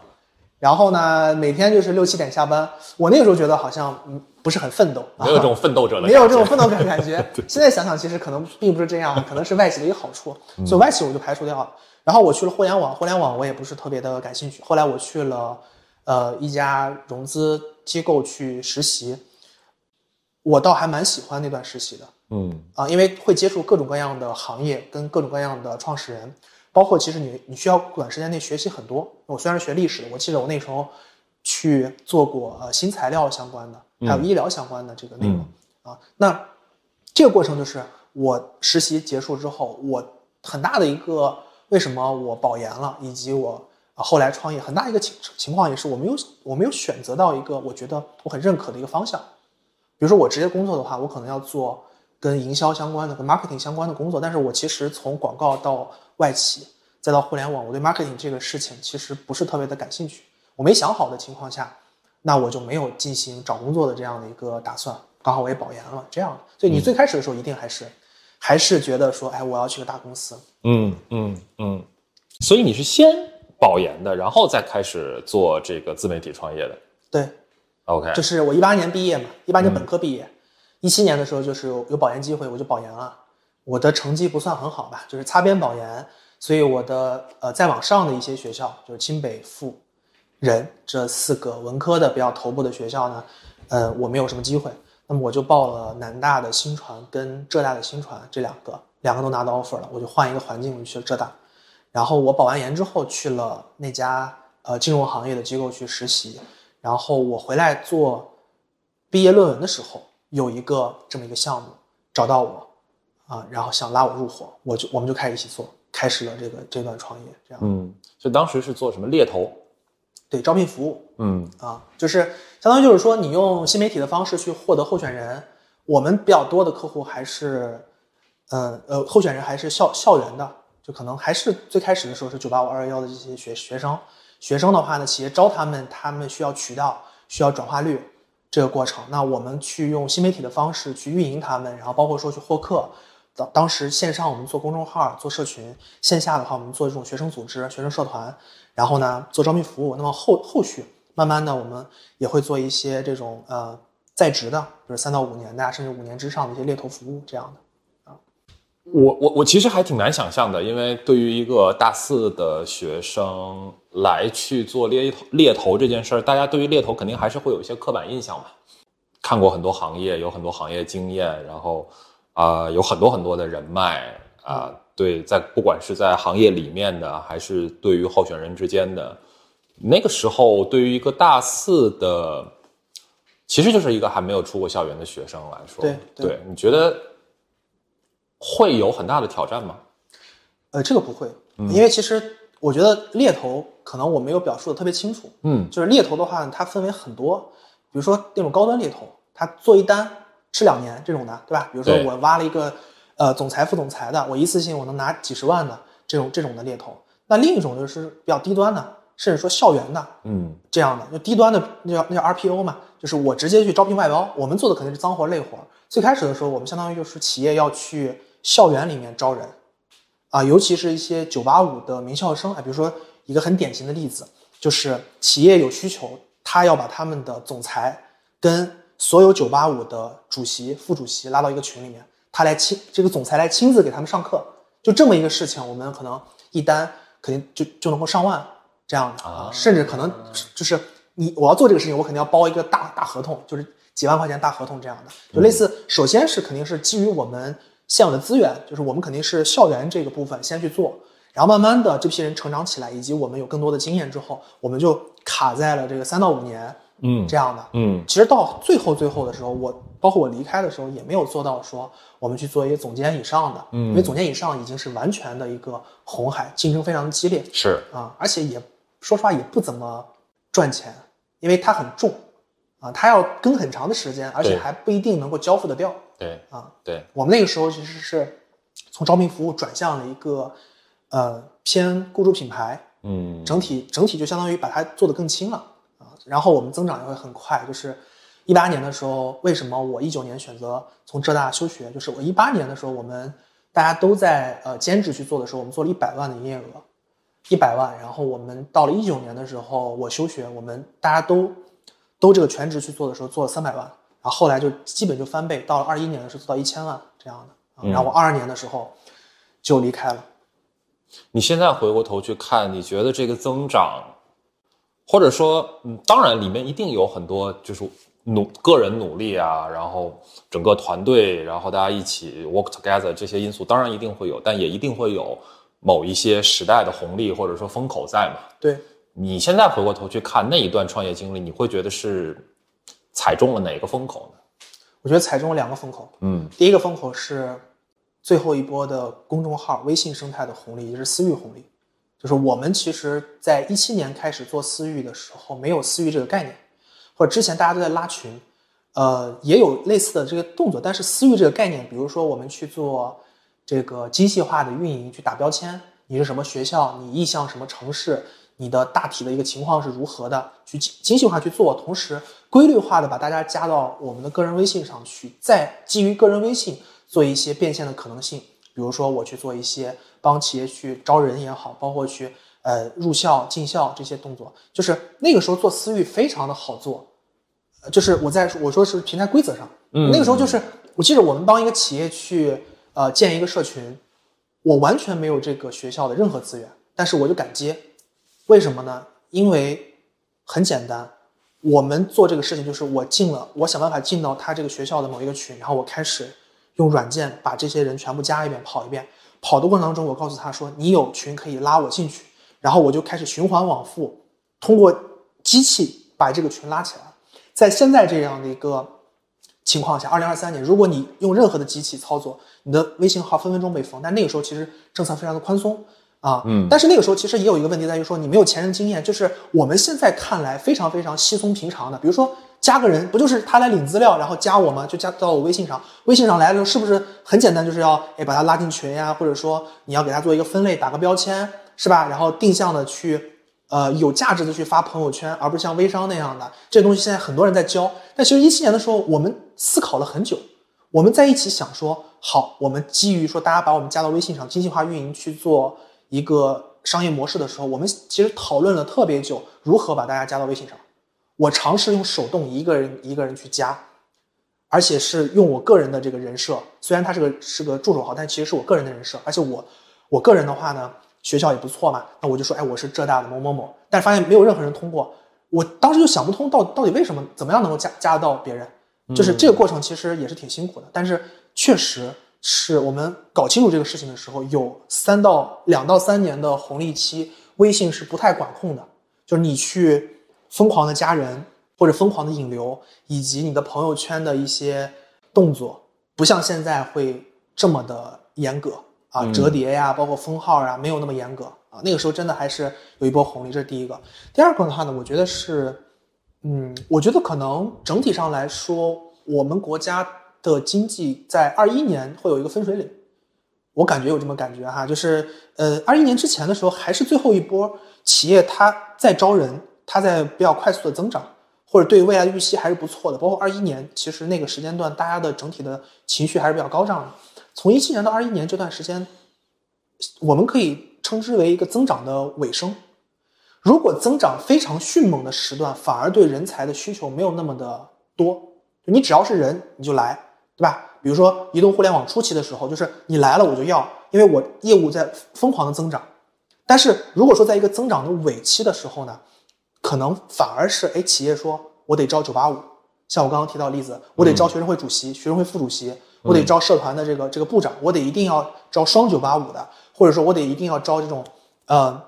然后呢，每天就是六七点下班。我那个时候觉得好像嗯不是很奋斗，啊没有这种奋斗者的，没有这种奋斗感感觉。(laughs) 现在想想，其实可能并不是这样，可能是外企的一个好处，所以外企我就排除掉了。然后我去了互联网，互联网我也不是特别的感兴趣。后来我去了呃一家融资机构去实习，我倒还蛮喜欢那段实习的。嗯啊，因为会接触各种各样的行业跟各种各样的创始人，包括其实你你需要短时间内学习很多。我虽然是学历史的，我记得我那时候去做过呃新材料相关的，还有医疗相关的这个内容、啊。那这个过程就是我实习结束之后，我很大的一个为什么我保研了，以及我啊后来创业很大一个情情况也是我没有我没有选择到一个我觉得我很认可的一个方向。比如说我直接工作的话，我可能要做跟营销相关的、跟 marketing 相关的工作，但是我其实从广告到外企，再到互联网，我对 marketing 这个事情其实不是特别的感兴趣。我没想好的情况下，那我就没有进行找工作的这样的一个打算。刚好我也保研了，这样。所以你最开始的时候一定还是、还是觉得说，哎，我要去个大公司。嗯嗯嗯，所以你是先保研的，然后再开始做这个自媒体创业的。对，OK，就是我一八年毕业嘛，一八年本科毕业，一七、年的时候就是有保研机会，我就保研了。我的成绩不算很好吧，就是擦边保研，所以我的呃再往上的一些学校，就是清北复人这四个文科的比较头部的学校呢，呃我没有什么机会，那么我就报了南大的新传跟浙大的新传这两个，两个都拿到 offer 了，我就换一个环境，我就去了浙大。然后我保完研之后去了那家呃金融行业的机构去实习，然后我回来做毕业论文的时候，有一个这么一个项目找到我，啊，然后想拉我入伙，我就我们就开始一起做，开始了这个这段创业，这样。嗯，所以当时是做什么猎头？对招聘服务嗯。啊，就是相当于就是说你用新媒体的方式去获得候选人，我们比较多的客户还是，嗯呃候选人还是校校园的，就可能还是最开始的时候是九八五二幺幺的这些学学生，学生的话呢，企业招他们，他们需要渠道，需要转化率这个过程。那我们去用新媒体的方式去运营他们，然后包括说去获客。当当时线上我们做公众号、做社群，线下的话我们做这种学生组织、学生社团，然后呢做招聘服务。那么后后续慢慢的我们也会做一些这种呃在职的，就是三到五年的，甚至五年之上的一些猎头服务这样的啊。我我我其实还挺难想象的，因为对于一个大四的学生来去做猎头猎头这件事儿，大家对于猎头肯定还是会有一些刻板印象吧。看过很多行业，有很多行业经验，然后啊、呃有很多很多的人脉啊、对，在不管是在行业里面的，还是对于候选人之间的，那个时候对于一个大四的，其实就是一个还没有出过校园的学生来说，对对你觉得会有很大的挑战吗？呃，这个不会，因为其实我觉得猎头可能我没有表述的特别清楚。嗯就是猎头的话，它分为很多，比如说那种高端猎头，他做一单吃两年这种的，对吧？比如说我挖了一个呃总裁、副总裁的，我一次性我能拿几十万的这种这种的猎头。那另一种就是比较低端的，甚至说校园的嗯这样的，就低端的那叫那叫 RPO 嘛，就是我直接去招聘外包，我们做的肯定是脏活累活。最开始的时候，我们相当于就是企业要去校园里面招人，啊，尤其是一些九八五的名校生，啊，比如说一个很典型的例子，就是企业有需求，他要把他们的总裁跟所有九八五的主席、副主席拉到一个群里面，他来亲这个总裁来亲自给他们上课，就这么一个事情，我们可能一单肯定就就能够上万这样的啊甚至可能就是你我要做这个事情，我肯定要包一个大大合同，就是几万块钱大合同这样的，就类似，首先是肯定是基于我们现有的资源，就是我们肯定是校园这个部分先去做，然后慢慢的这批人成长起来，以及我们有更多的经验之后，我们就卡在了这个三到五年嗯这样的。嗯。其实到最后最后的时候，我包括我离开的时候，也没有做到说我们去做一个总监以上的，嗯。因为总监以上已经是完全的一个红海，竞争非常的激烈是。啊，而且也说实话也不怎么赚钱，因为它很重啊，它要跟很长的时间，而且还不一定能够交付得掉。对啊。对。我们那个时候其实是从招聘服务转向了一个呃偏雇主品牌，嗯整体整体就相当于把它做得更轻了啊，然后我们增长也会很快。就是一八年的时候，为什么我一九年选择从浙大休学？就是我一八年的时候，我们大家都在呃兼职去做的时候，我们做了一百万的营业额，一百万。然后我们到了一九年的时候，我休学，我们大家都都这个全职去做的时候，做了三百万。然后后来就基本就翻倍，到了二一年的时候做到一千万这样的。啊然后我二二年的时候就离开了。你现在回过头去看，你觉得这个增长，或者说，嗯，当然里面一定有很多就是努个人努力啊，然后整个团队，然后大家一起 work together 这些因素，当然一定会有，但也一定会有某一些时代的红利或者说风口在嘛。对，你现在回过头去看那一段创业经历，你会觉得是踩中了哪个风口呢？我觉得踩中了两个风口。嗯第一个风口是最后一波的公众号微信生态的红利，也就是私域红利。就是我们其实在一七年开始做私域的时候，没有私域这个概念，或者之前大家都在拉群，呃，也有类似的这个动作，但是私域这个概念，比如说我们去做这个精细化的运营，去打标签，你是什么学校，你意向什么城市，你的大体的一个情况是如何的，去精精细化去做，同时规律化的把大家加到我们的个人微信上去，再基于个人微信做一些变现的可能性，比如说我去做一些帮企业去招人也好，包括去呃入校进校这些动作，就是那个时候做私域非常的好做，呃就是我在我说是平台规则上，嗯。那个时候就是我记得我们帮一个企业去呃建一个社群，我完全没有这个学校的任何资源，但是我就敢接，为什么呢？因为很简单，我们做这个事情就是我进了，我想办法进到他这个学校的某一个群，然后我开始用软件把这些人全部加一遍，跑一遍。跑的过程当中，我告诉他说：“你有群可以拉我进去。”然后我就开始循环往复，通过机器把这个群拉起来。在现在这样的一个情况下，二零二三年，如果你用任何的机器操作，你的微信号分分钟被封。但那个时候其实政策非常的宽松啊，嗯但是那个时候其实也有一个问题在于说你没有前人经验，就是我们现在看来非常非常稀松平常的，比如说加个人，不就是他来领资料，然后加我吗？就加到我微信上，微信上来的时候是不是很简单，就是要哎把他拉进群呀，或者说你要给他做一个分类，打个标签，是吧？然后定向的去呃有价值的去发朋友圈，而不是像微商那样的这东西，现在很多人在教。但其实一七年的时候，我们思考了很久，我们在一起想说，好，我们基于说大家把我们加到微信上，精细化运营去做一个商业模式的时候，我们其实讨论了特别久，如何把大家加到微信上。我尝试用手动一个人一个人去加，而且是用我个人的这个人设，虽然他是个是个助手号，但其实是我个人的人设，而且我我个人的话呢，学校也不错嘛，那我就说，哎，我是浙大的某某某，但是发现没有任何人通过，我当时就想不通到到底为什么，怎么样能够加加到别人，就是这个过程其实也是挺辛苦的，但是确实是我们搞清楚这个事情的时候，有三到两到三年的红利期，微信是不太管控的，就是你去疯狂的加人或者疯狂的引流，以及你的朋友圈的一些动作，不像现在会这么的严格啊，嗯。折叠呀，包括封号啊，没有那么严格啊，那个时候真的还是有一波红利，这是第一个。第二个的话呢，我觉得是，嗯，我觉得可能整体上来说，我们国家的经济在二一年会有一个分水岭，我感觉有这么感觉哈，就是呃，二一年之前的时候还是最后一波企业它在招人，它在比较快速的增长。或者对未来预期还是不错的，包括二一年，其实那个时间段大家的整体的情绪还是比较高涨的。从一七年到二一年这段时间，我们可以称之为一个增长的尾声。如果增长非常迅猛的时段，反而对人才的需求没有那么的多。你只要是人，你就来，对吧？比如说移动互联网初期的时候，就是你来了我就要，因为我业务在疯狂的增长。但是如果说在一个增长的尾期的时候呢？可能反而是，哎，企业说我得招九八五，像我刚刚提到例子，我得招学生会主席、学生会副主席，我得招社团的这个这个部长，我得一定要招双九八五的，或者说我得一定要招这种，呃，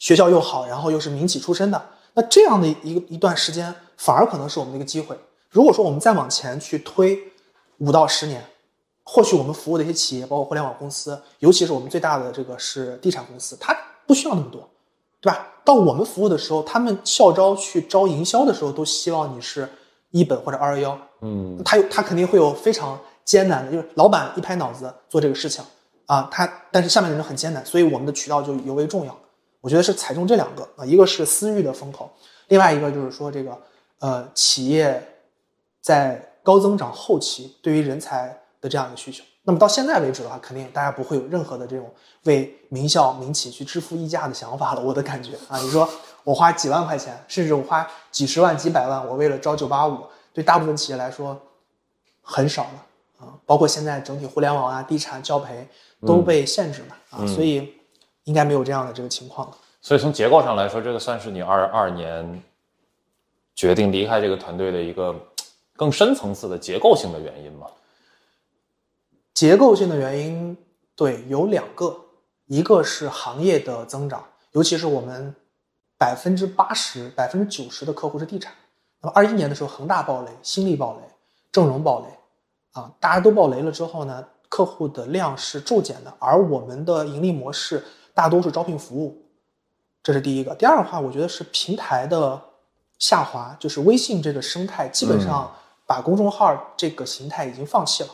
学校又好，然后又是民企出身的。那这样的一个一段时间，反而可能是我们的一个机会。如果说我们再往前去推五到十年，或许我们服务的一些企业，包括互联网公司，尤其是我们最大的这个是地产公司，它不需要那么多。对吧？到我们服务的时候，他们校招去招营销的时候，都希望你是一本或者二幺幺。嗯，他有他肯定会有非常艰难的，就是老板一拍脑子做这个事情啊，他但是下面的人很艰难，所以我们的渠道就尤为重要。我觉得是踩中这两个啊，一个是私域的风口，另外一个就是说这个呃企业在高增长后期对于人才的这样一个需求。那么到现在为止的话，肯定大家不会有任何的这种为名校名企去支付溢价的想法了。我的感觉啊，你说我花几万块钱，甚至我花几十万、几百万，我为了招九八五，对大部分企业来说很少了啊。包括现在整体互联网啊、地产、教培都被限制了啊，所以应该没有这样的这个情况了。所以从结构上来说，这个算是你二二年决定离开这个团队的一个更深层次的结构性的原因吗？结构性的原因，对，有两个，一个是行业的增长，尤其是我们百分之八十、百分之九十的客户是地产。那么二一年的时候，恒大暴雷，新力暴雷，正荣暴雷，啊，大家都暴雷了之后呢，客户的量是骤减的，而我们的盈利模式大多是招聘服务，这是第一个。第二的话，我觉得是平台的下滑，就是微信这个生态基本上把公众号这个形态已经放弃了。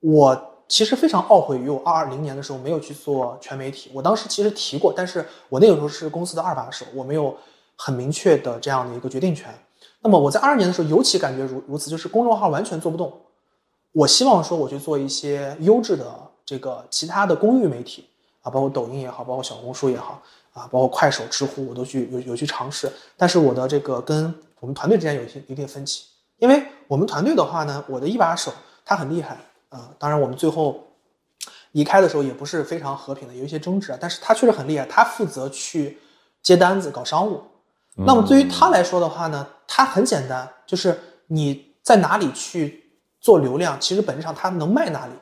我其实非常懊悔于我二二零年的时候没有去做全媒体。我当时其实提过，但是我那个时候是公司的二把手，我没有很明确的这样的一个决定权。那么我在二二年的时候尤其感觉如如此，就是公众号完全做不动。我希望说我去做一些优质的这个其他的公域媒体啊，包括抖音也好，包括小红书也好啊，包括快手、知乎，我都去有有去尝试。但是我的这个跟我们团队之间有一些一定分歧，因为我们团队的话呢，我的一把手他很厉害。啊，当然我们最后离开的时候也不是非常和平的，有一些争执啊。但是他确实很厉害，他负责去接单子、搞商务。那么对于他来说的话呢，他很简单，就是你在哪里去做流量，其实本质上他能卖哪里，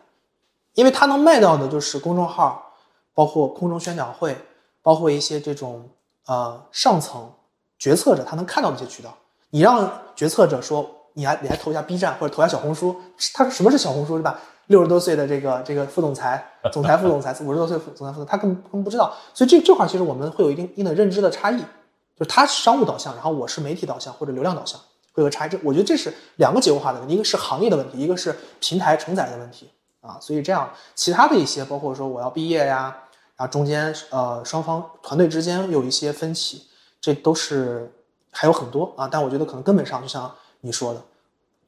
因为他能卖到的就是公众号，包括空中宣讲会，包括一些这种呃上层决策者他能看到的一些渠道。你让决策者说。你还你还投一下 B 站或者投一下小红书？他什么是小红书，对吧？六十多岁的这个这个副总裁、总裁、副总裁，五十多岁副总裁、副总，他根本根本不知道。所以这这块其实我们会有一定一定的认知的差异，就是他是商务导向，然后我是媒体导向或者流量导向，会有个差异。这我觉得这是两个结构化的问题，一个是行业的问题，一个是平台承载的问题啊。所以这样其他的一些，包括说我要毕业呀，然后中间呃双方团队之间有一些分歧，这都是还有很多啊。但我觉得可能根本上就像。你说的，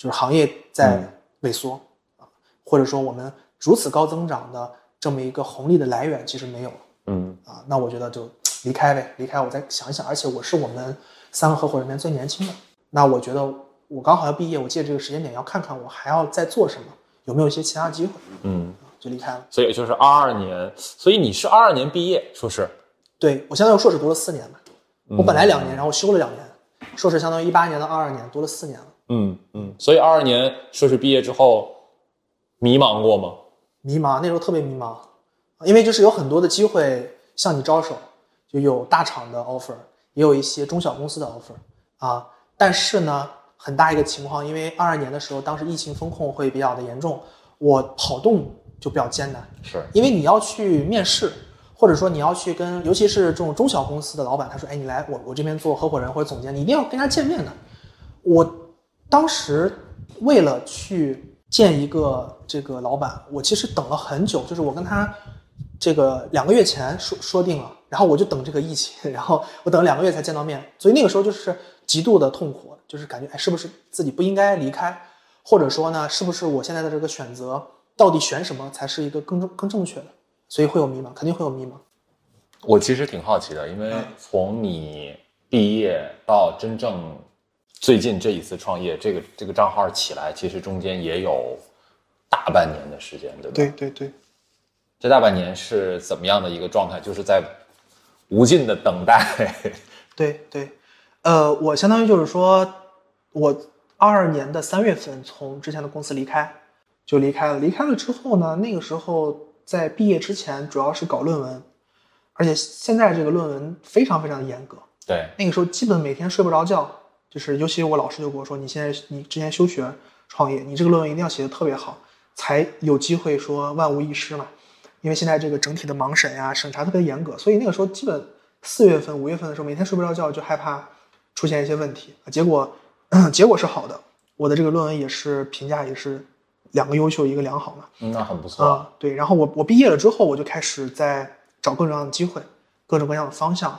就是行业在萎缩啊，或者说我们如此高增长的这么一个红利的来源其实没有，嗯啊，那我觉得就离开呗，离开我再想一想。而且我是我们三个合伙人里面最年轻的，那我觉得我刚好要毕业，我借这个时间点要看看我还要再做什么，有没有一些其他机会，嗯，就离开了。所以就是二二年，所以你是二二年毕业硕士？对我相当于硕士读了四年嘛，我本来两年，然后休了两年。硕士相当于一八年到二二年，读了四年了。嗯嗯，所以二二年硕士毕业之后，迷茫过吗？迷茫，那时候特别迷茫，因为就是有很多的机会向你招手，就有大厂的 offer，也有一些中小公司的 offer 啊。但是呢，很大一个情况，因为二二年的时候，当时疫情风控会比较的严重，我跑动就比较艰难。是因为你要去面试。或者说你要去跟，尤其是这种中小公司的老板，他说，哎，你来我我这边做合伙人或者总监，你一定要跟他见面的。我当时为了去见一个这个老板，我其实等了很久，就是我跟他这个两个月前说说定了，然后我就等这个疫情，然后我等了两个月才见到面，所以那个时候就是极度的痛苦，就是感觉哎，是不是自己不应该离开，或者说呢，是不是我现在的这个选择到底选什么才是一个更更正确的？所以会有迷茫，肯定会有迷茫。我其实挺好奇的，因为从你毕业到真正最近这一次创业，这个这个账号起来，其实中间也有大半年的时间，对吧？对对对。这大半年是怎么样的一个状态？就是在无尽的等待。(laughs) 对对，呃，我相当于就是说，我二二年的三月份从之前的公司离开，就离开了。离开了之后呢，那个时候在毕业之前，主要是搞论文。而且现在这个论文非常非常的严格，对，那个时候基本每天睡不着觉，就是尤其我老师就跟我说，你现在你之前休学创业，你这个论文一定要写的特别好，才有机会说万无一失嘛。因为现在这个整体的盲审呀、审查特别严格，所以那个时候基本四月份、五月份的时候，每天睡不着觉，就害怕出现一些问题。结果结果是好的，我的这个论文也是评价也是两个优秀，一个良好嘛。嗯，那很不错啊。对，然后我我毕业了之后，我就开始在。找各种各样的机会，各种各样的方向，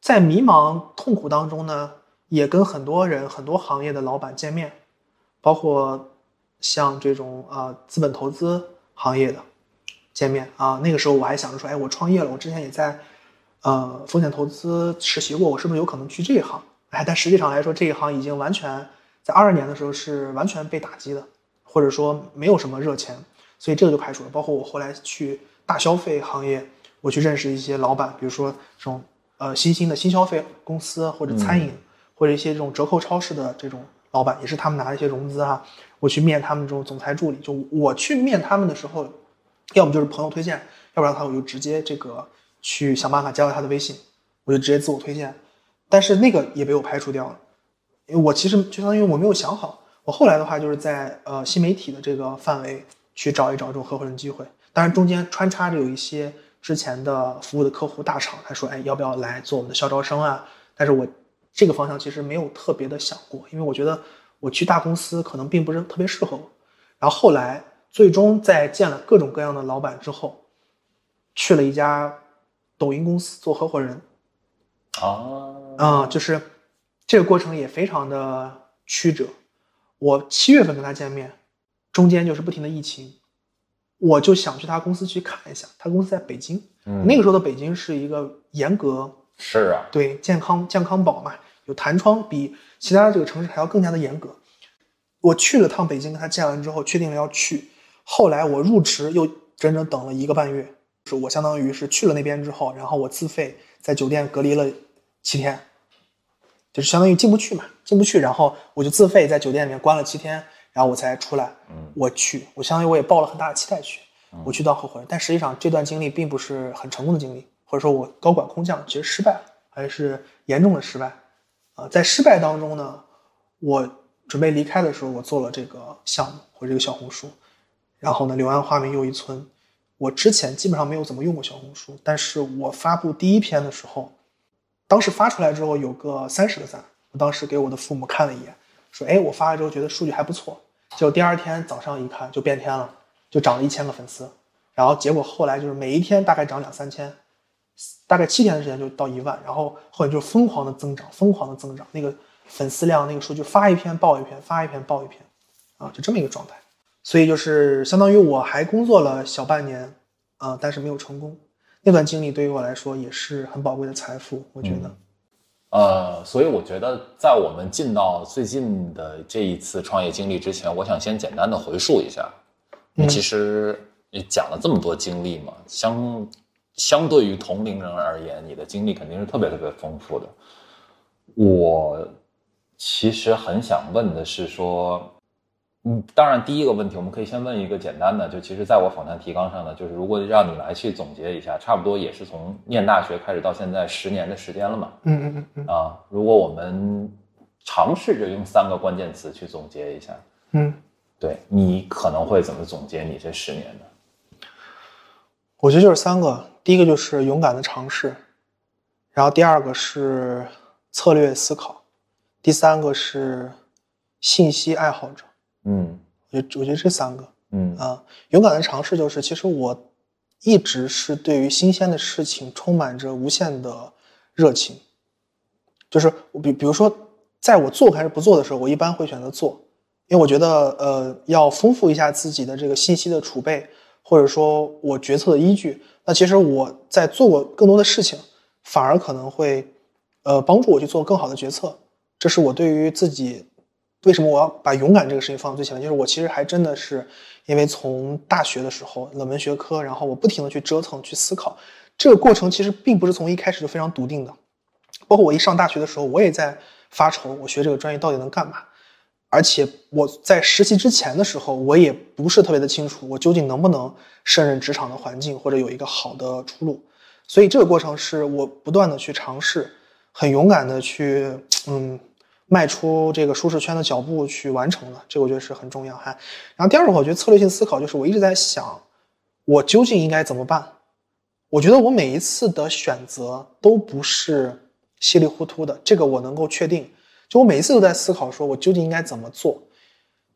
在迷茫痛苦当中呢，也跟很多人、很多行业的老板见面，包括像这种啊资本投资行业的见面啊。那个时候我还想着说，哎，我创业了，我之前也在呃风险投资实习过，我是不是有可能去这一行？哎，但实际上来说，这一行已经完全在二二年的时候是完全被打击的，或者说没有什么热钱，所以这个就排除了。包括我后来去。大消费行业，我去认识一些老板，比如说这种呃新兴的新消费公司，或者餐饮，或者一些这种折扣超市的这种老板，也是他们拿了一些融资啊。我去面他们这种总裁助理，就我去面他们的时候，要么就是朋友推荐，要不然的话我就直接这个去想办法加到他的微信，我就直接自我推荐。但是那个也被我排除掉了，因为我其实就相当于我没有想好。我后来的话就是在呃新媒体的这个范围去找一找这种合伙人机会。当然，中间穿插着有一些之前的服务的客户大厂，他说：“哎，要不要来做我们的校招生啊？”但是我这个方向其实没有特别的想过，因为我觉得我去大公司可能并不是特别适合我。然后后来最终在见了各种各样的老板之后，去了一家抖音公司做合伙人。啊，啊，就是这个过程也非常的曲折。我七月份跟他见面，中间就是不停的疫情。我就想去他公司去看一下，他公司在北京。嗯，那个时候的北京是一个严格，是啊，对健康健康宝嘛，有弹窗，比其他的这个城市还要更加的严格。我去了趟北京，跟他见完之后，确定了要去。后来我入职又整整等了一个半月，是我相当于是去了那边之后，然后我自费在酒店隔离了七天，就是相当于进不去嘛，进不去，然后我就自费在酒店里面关了七天。然后我才出来，我去，我相当于我也抱了很大的期待去，我去当合伙人，但实际上这段经历并不是很成功的经历，或者说我高管空降其实失败了，还是严重的失败，啊，在失败当中呢，我准备离开的时候，我做了这个项目或者这个小红书，然后呢，柳暗花明又一村，我之前基本上没有怎么用过小红书，但是我发布第一篇的时候，当时发出来之后有个三十个赞，我当时给我的父母看了一眼，说，哎，我发了之后觉得数据还不错。就第二天早上一看就变天了，就涨了一千个粉丝，然后结果后来就是每一天大概涨两三千，大概七天的时间就到一万，然后后面就疯狂的增长，疯狂的增长，那个粉丝量那个数据发一篇爆一篇，发一篇爆一篇，啊，就这么一个状态。所以就是相当于我还工作了小半年，啊，但是没有成功。那段经历对于我来说也是很宝贵的财富，我觉得。呃，所以我觉得，在我们进到最近的这一次创业经历之前，我想先简单的回溯一下。你其实你讲了这么多经历嘛，相相对于同龄人而言，你的经历肯定是特别特别丰富的。我其实很想问的是说。嗯，当然，第一个问题我们可以先问一个简单的，就其实在我访谈提纲上呢，就是如果让你来去总结一下，差不多也是从念大学开始到现在十年的时间了嘛。嗯嗯嗯嗯。啊，如果我们尝试着用三个关键词去总结一下，嗯，对你可能会怎么总结你这十年呢？我觉得就是三个，第一个就是勇敢的尝试，然后第二个是策略思考，第三个是信息爱好者。嗯我觉得我觉得这三个嗯啊，勇敢的尝试就是，其实我一直是对于新鲜的事情充满着无限的热情。就是我比比如说，在我做还是不做的时候，我一般会选择做，因为我觉得呃要丰富一下自己的这个信息的储备，或者说我决策的依据。那其实我在做过更多的事情，反而可能会呃帮助我去做更好的决策。这是我对于自己为什么我要把勇敢这个事情放到最前面，就是我其实还真的是因为从大学的时候冷门学科，然后我不停的去折腾去思考，这个过程其实并不是从一开始就非常笃定的。包括我一上大学的时候，我也在发愁，我学这个专业到底能干嘛？而且我在实习之前的时候，我也不是特别的清楚，我究竟能不能胜任职场的环境，或者有一个好的出路。所以这个过程是我不断的去尝试，很勇敢的去，嗯，迈出这个舒适圈的脚步去完成的。这个我觉得是很重要哈。然后第二个，我觉得策略性思考就是我一直在想，我究竟应该怎么办？我觉得我每一次的选择都不是稀里糊涂的，这个我能够确定。就我每一次都在思考，说我究竟应该怎么做，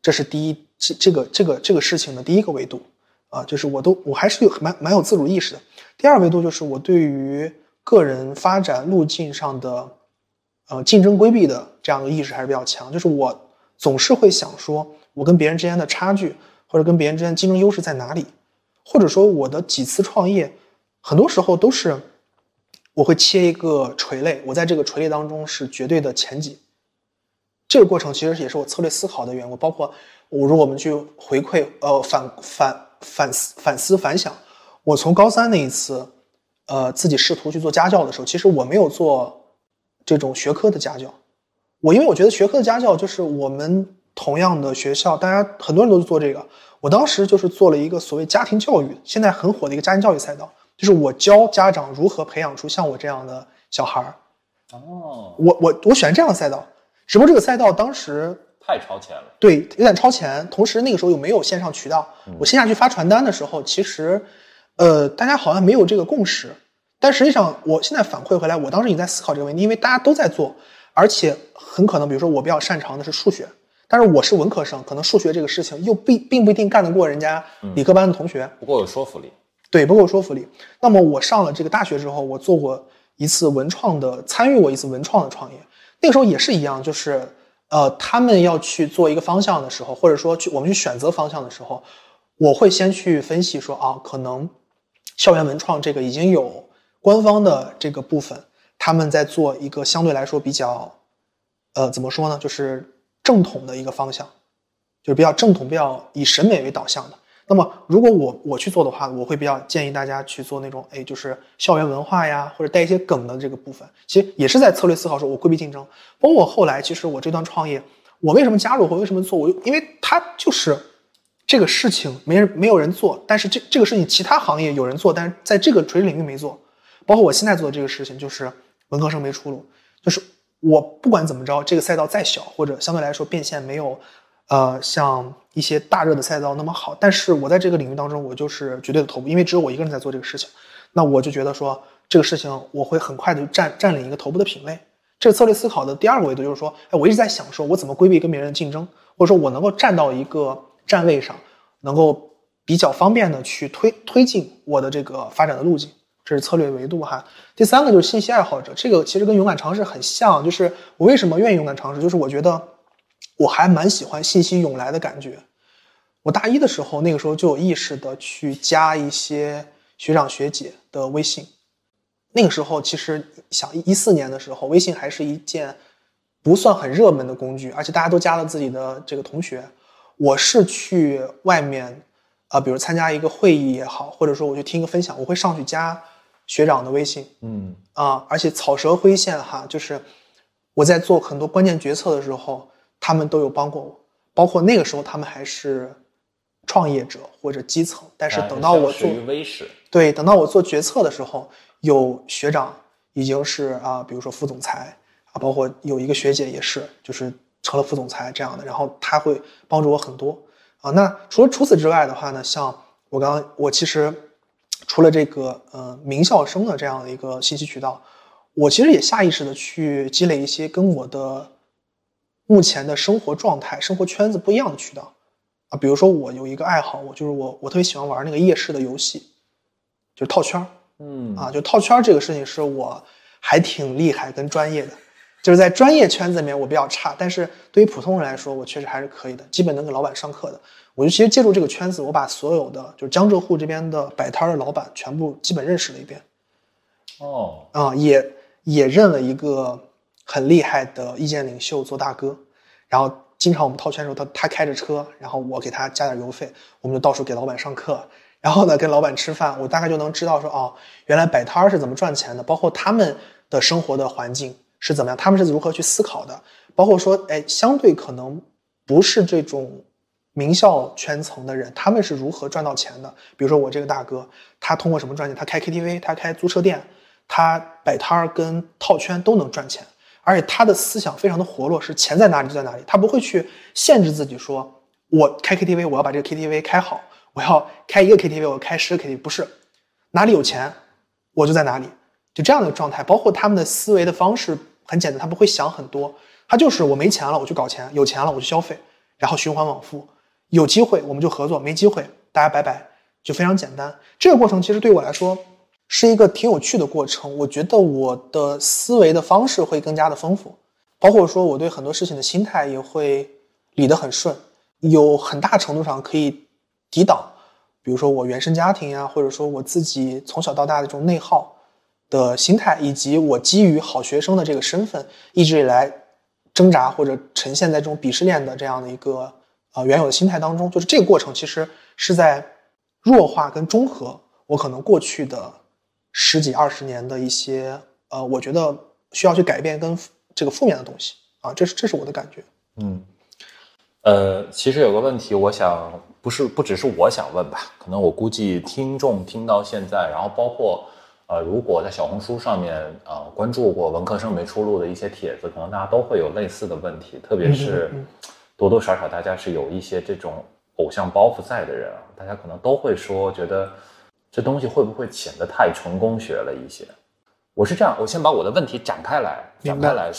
这是第一这这个这个这个事情的第一个维度啊，就是我都我还是有蛮蛮有自主意识的。第二维度就是我对于个人发展路径上的呃竞争规避的这样的意识还是比较强，就是我总是会想说，我跟别人之间的差距或者跟别人之间竞争优势在哪里，或者说我的几次创业，很多时候都是我会切一个垂类，我在这个垂类当中是绝对的前几。这个过程其实也是我策略思考的缘故，包括我如果我们去回馈，呃，反反反思反思反想，我从高三那一次，呃，自己试图去做家教的时候，其实我没有做这种学科的家教，我因为我觉得学科的家教就是我们同样的学校，大家很多人都做这个，我当时就是做了一个所谓家庭教育，现在很火的一个家庭教育赛道，就是我教家长如何培养出像我这样的小孩儿，哦，我我我选这样的赛道，只不过这个赛道当时太超前了。对有点超前，同时那个时候又没有线上渠道，我线下去发传单的时候，其实呃大家好像没有这个共识，但实际上我现在反馈回来，我当时也在思考这个问题，因为大家都在做，而且很可能比如说我比较擅长的是数学，但是我是文科生，可能数学这个事情又并并不一定干得过人家理科班的同学，不够有说服力。对，不够有说服力。那么我上了这个大学之后，我做过一次文创的，参与过一次文创的创业。那个时候也是一样，就是呃，他们要去做一个方向的时候，或者说去我们去选择方向的时候，我会先去分析说啊，可能校园文创这个已经有官方的这个部分，他们在做一个相对来说比较呃怎么说呢，就是正统的一个方向，就是比较正统、比较以审美为导向的。那么，如果我我去做的话，我会比较建议大家去做那种，哎，就是校园文化呀，或者带一些梗的这个部分。其实也是在策略思考说，我规避竞争。包括我后来，其实我这段创业，我为什么加入，我为什么做，我就因为它就是这个事情没人没有人做，但是这这个事情其他行业有人做，但是在这个垂直领域没做。包括我现在做的这个事情，就是文科生没出路，就是我不管怎么着，这个赛道再小或者相对来说变现没有。呃，像一些大热的赛道那么好，但是我在这个领域当中，我就是绝对的头部，因为只有我一个人在做这个事情，那我就觉得说这个事情我会很快的占占领一个头部的品类。这个策略思考的第二个维度就是说，哎，我一直在想说我怎么规避跟别人的竞争，或者说我能够站到一个站位上，能够比较方便的去推推进我的这个发展的路径，这是策略维度哈。第三个就是信息爱好者，这个其实跟勇敢尝试很像，就是我为什么愿意勇敢尝试，就是我觉得。我还蛮喜欢信息涌来的感觉。我大一的时候，那个时候就有意识的去加一些学长学姐的微信。那个时候其实想一四年的时候，微信还是一件不算很热门的工具，而且大家都加了自己的这个同学。我是去外面，啊，比如参加一个会议也好，或者说我去听一个分享，我会上去加学长的微信。嗯啊，而且草蛇灰线哈，就是我在做很多关键决策的时候。他们都有帮过我，包括那个时候他们还是创业者或者基层，但是等到我做对，等到我做决策的时候，有学长已经是啊，比如说副总裁啊，包括有一个学姐也是，就是成了副总裁这样的，然后他会帮助我很多啊。那除了除此之外的话呢，像我刚刚我其实除了这个呃名校生的这样的一个信息渠道，我其实也下意识的去积累一些跟我的目前的生活状态、生活圈子不一样的渠道啊。比如说我有一个爱好，我就是我我特别喜欢玩那个夜市的游戏，就是套圈儿。嗯啊，就套圈儿这个事情是我还挺厉害跟专业的，就是在专业圈子里面我比较差，但是对于普通人来说，我确实还是可以的，基本能给老板上课的。我就其实借助这个圈子，我把所有的就是江浙沪这边的摆摊的老板全部基本认识了一遍，哦，啊，也也认了一个很厉害的意见领袖做大哥，然后经常我们套圈的时候，他他开着车，然后我给他加点油费，我们就到处给老板上课，然后呢跟老板吃饭，我大概就能知道说哦，原来摆摊是怎么赚钱的，包括他们的生活的环境是怎么样，他们是如何去思考的，包括说哎，相对可能不是这种名校圈层的人，他们是如何赚到钱的。比如说我这个大哥，他通过什么赚钱？他开 KTV，他开租车店，他摆摊跟套圈都能赚钱，而且他的思想非常的活络，是钱在哪里就在哪里，他不会去限制自己说，我开 KTV 我要把这个 KTV 开好，我要开一个 KTV 我开十个 KTV，不是，哪里有钱我就在哪里，就这样的状态。包括他们的思维的方式很简单，他不会想很多，他就是我没钱了我去搞钱，有钱了我去消费，然后循环往复。有机会我们就合作，没机会大家拜拜，就非常简单。这个过程其实对我来说是一个挺有趣的过程。我觉得我的思维的方式会更加的丰富，包括说我对很多事情的心态也会理得很顺，有很大程度上可以抵挡，比如说我原生家庭呀，或者说我自己从小到大的这种内耗的心态，以及我基于好学生的这个身份一直以来挣扎或者呈现在这种鄙视链的这样的一个。啊，原有的心态当中，就是这个过程其实是在弱化跟中和我可能过去的十几二十年的一些呃，我觉得需要去改变跟这个负面的东西啊，这是这是我的感觉。嗯，呃，其实有个问题，我想不是不只是我想问吧，可能我估计听众听到现在，然后包括呃，如果在小红书上面啊、呃、关注过文科生没出路的一些帖子，可能大家都会有类似的问题，特别是。多多少少大家是有一些这种偶像包袱在的人啊，大家可能都会说，觉得这东西会不会显得太成功学了一些？我是这样，我先把我的问题展开来，展开来，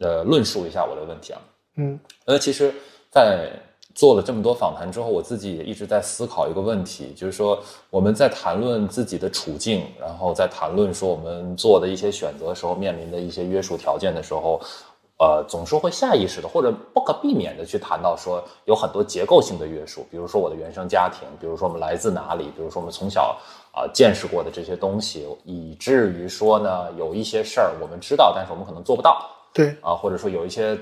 呃，论述一下我的问题啊。嗯，呃，其实，在做了这么多访谈之后，我自己也一直在思考一个问题，就是说我们在谈论自己的处境，然后在谈论说我们做的一些选择时候面临的一些约束条件的时候。呃，总是会下意识的或者不可避免的去谈到说有很多结构性的约束，比如说我的原生家庭，比如说我们来自哪里，比如说我们从小啊、呃、见识过的这些东西，以至于说呢有一些事儿我们知道，但是我们可能做不到。对啊，或者说有一些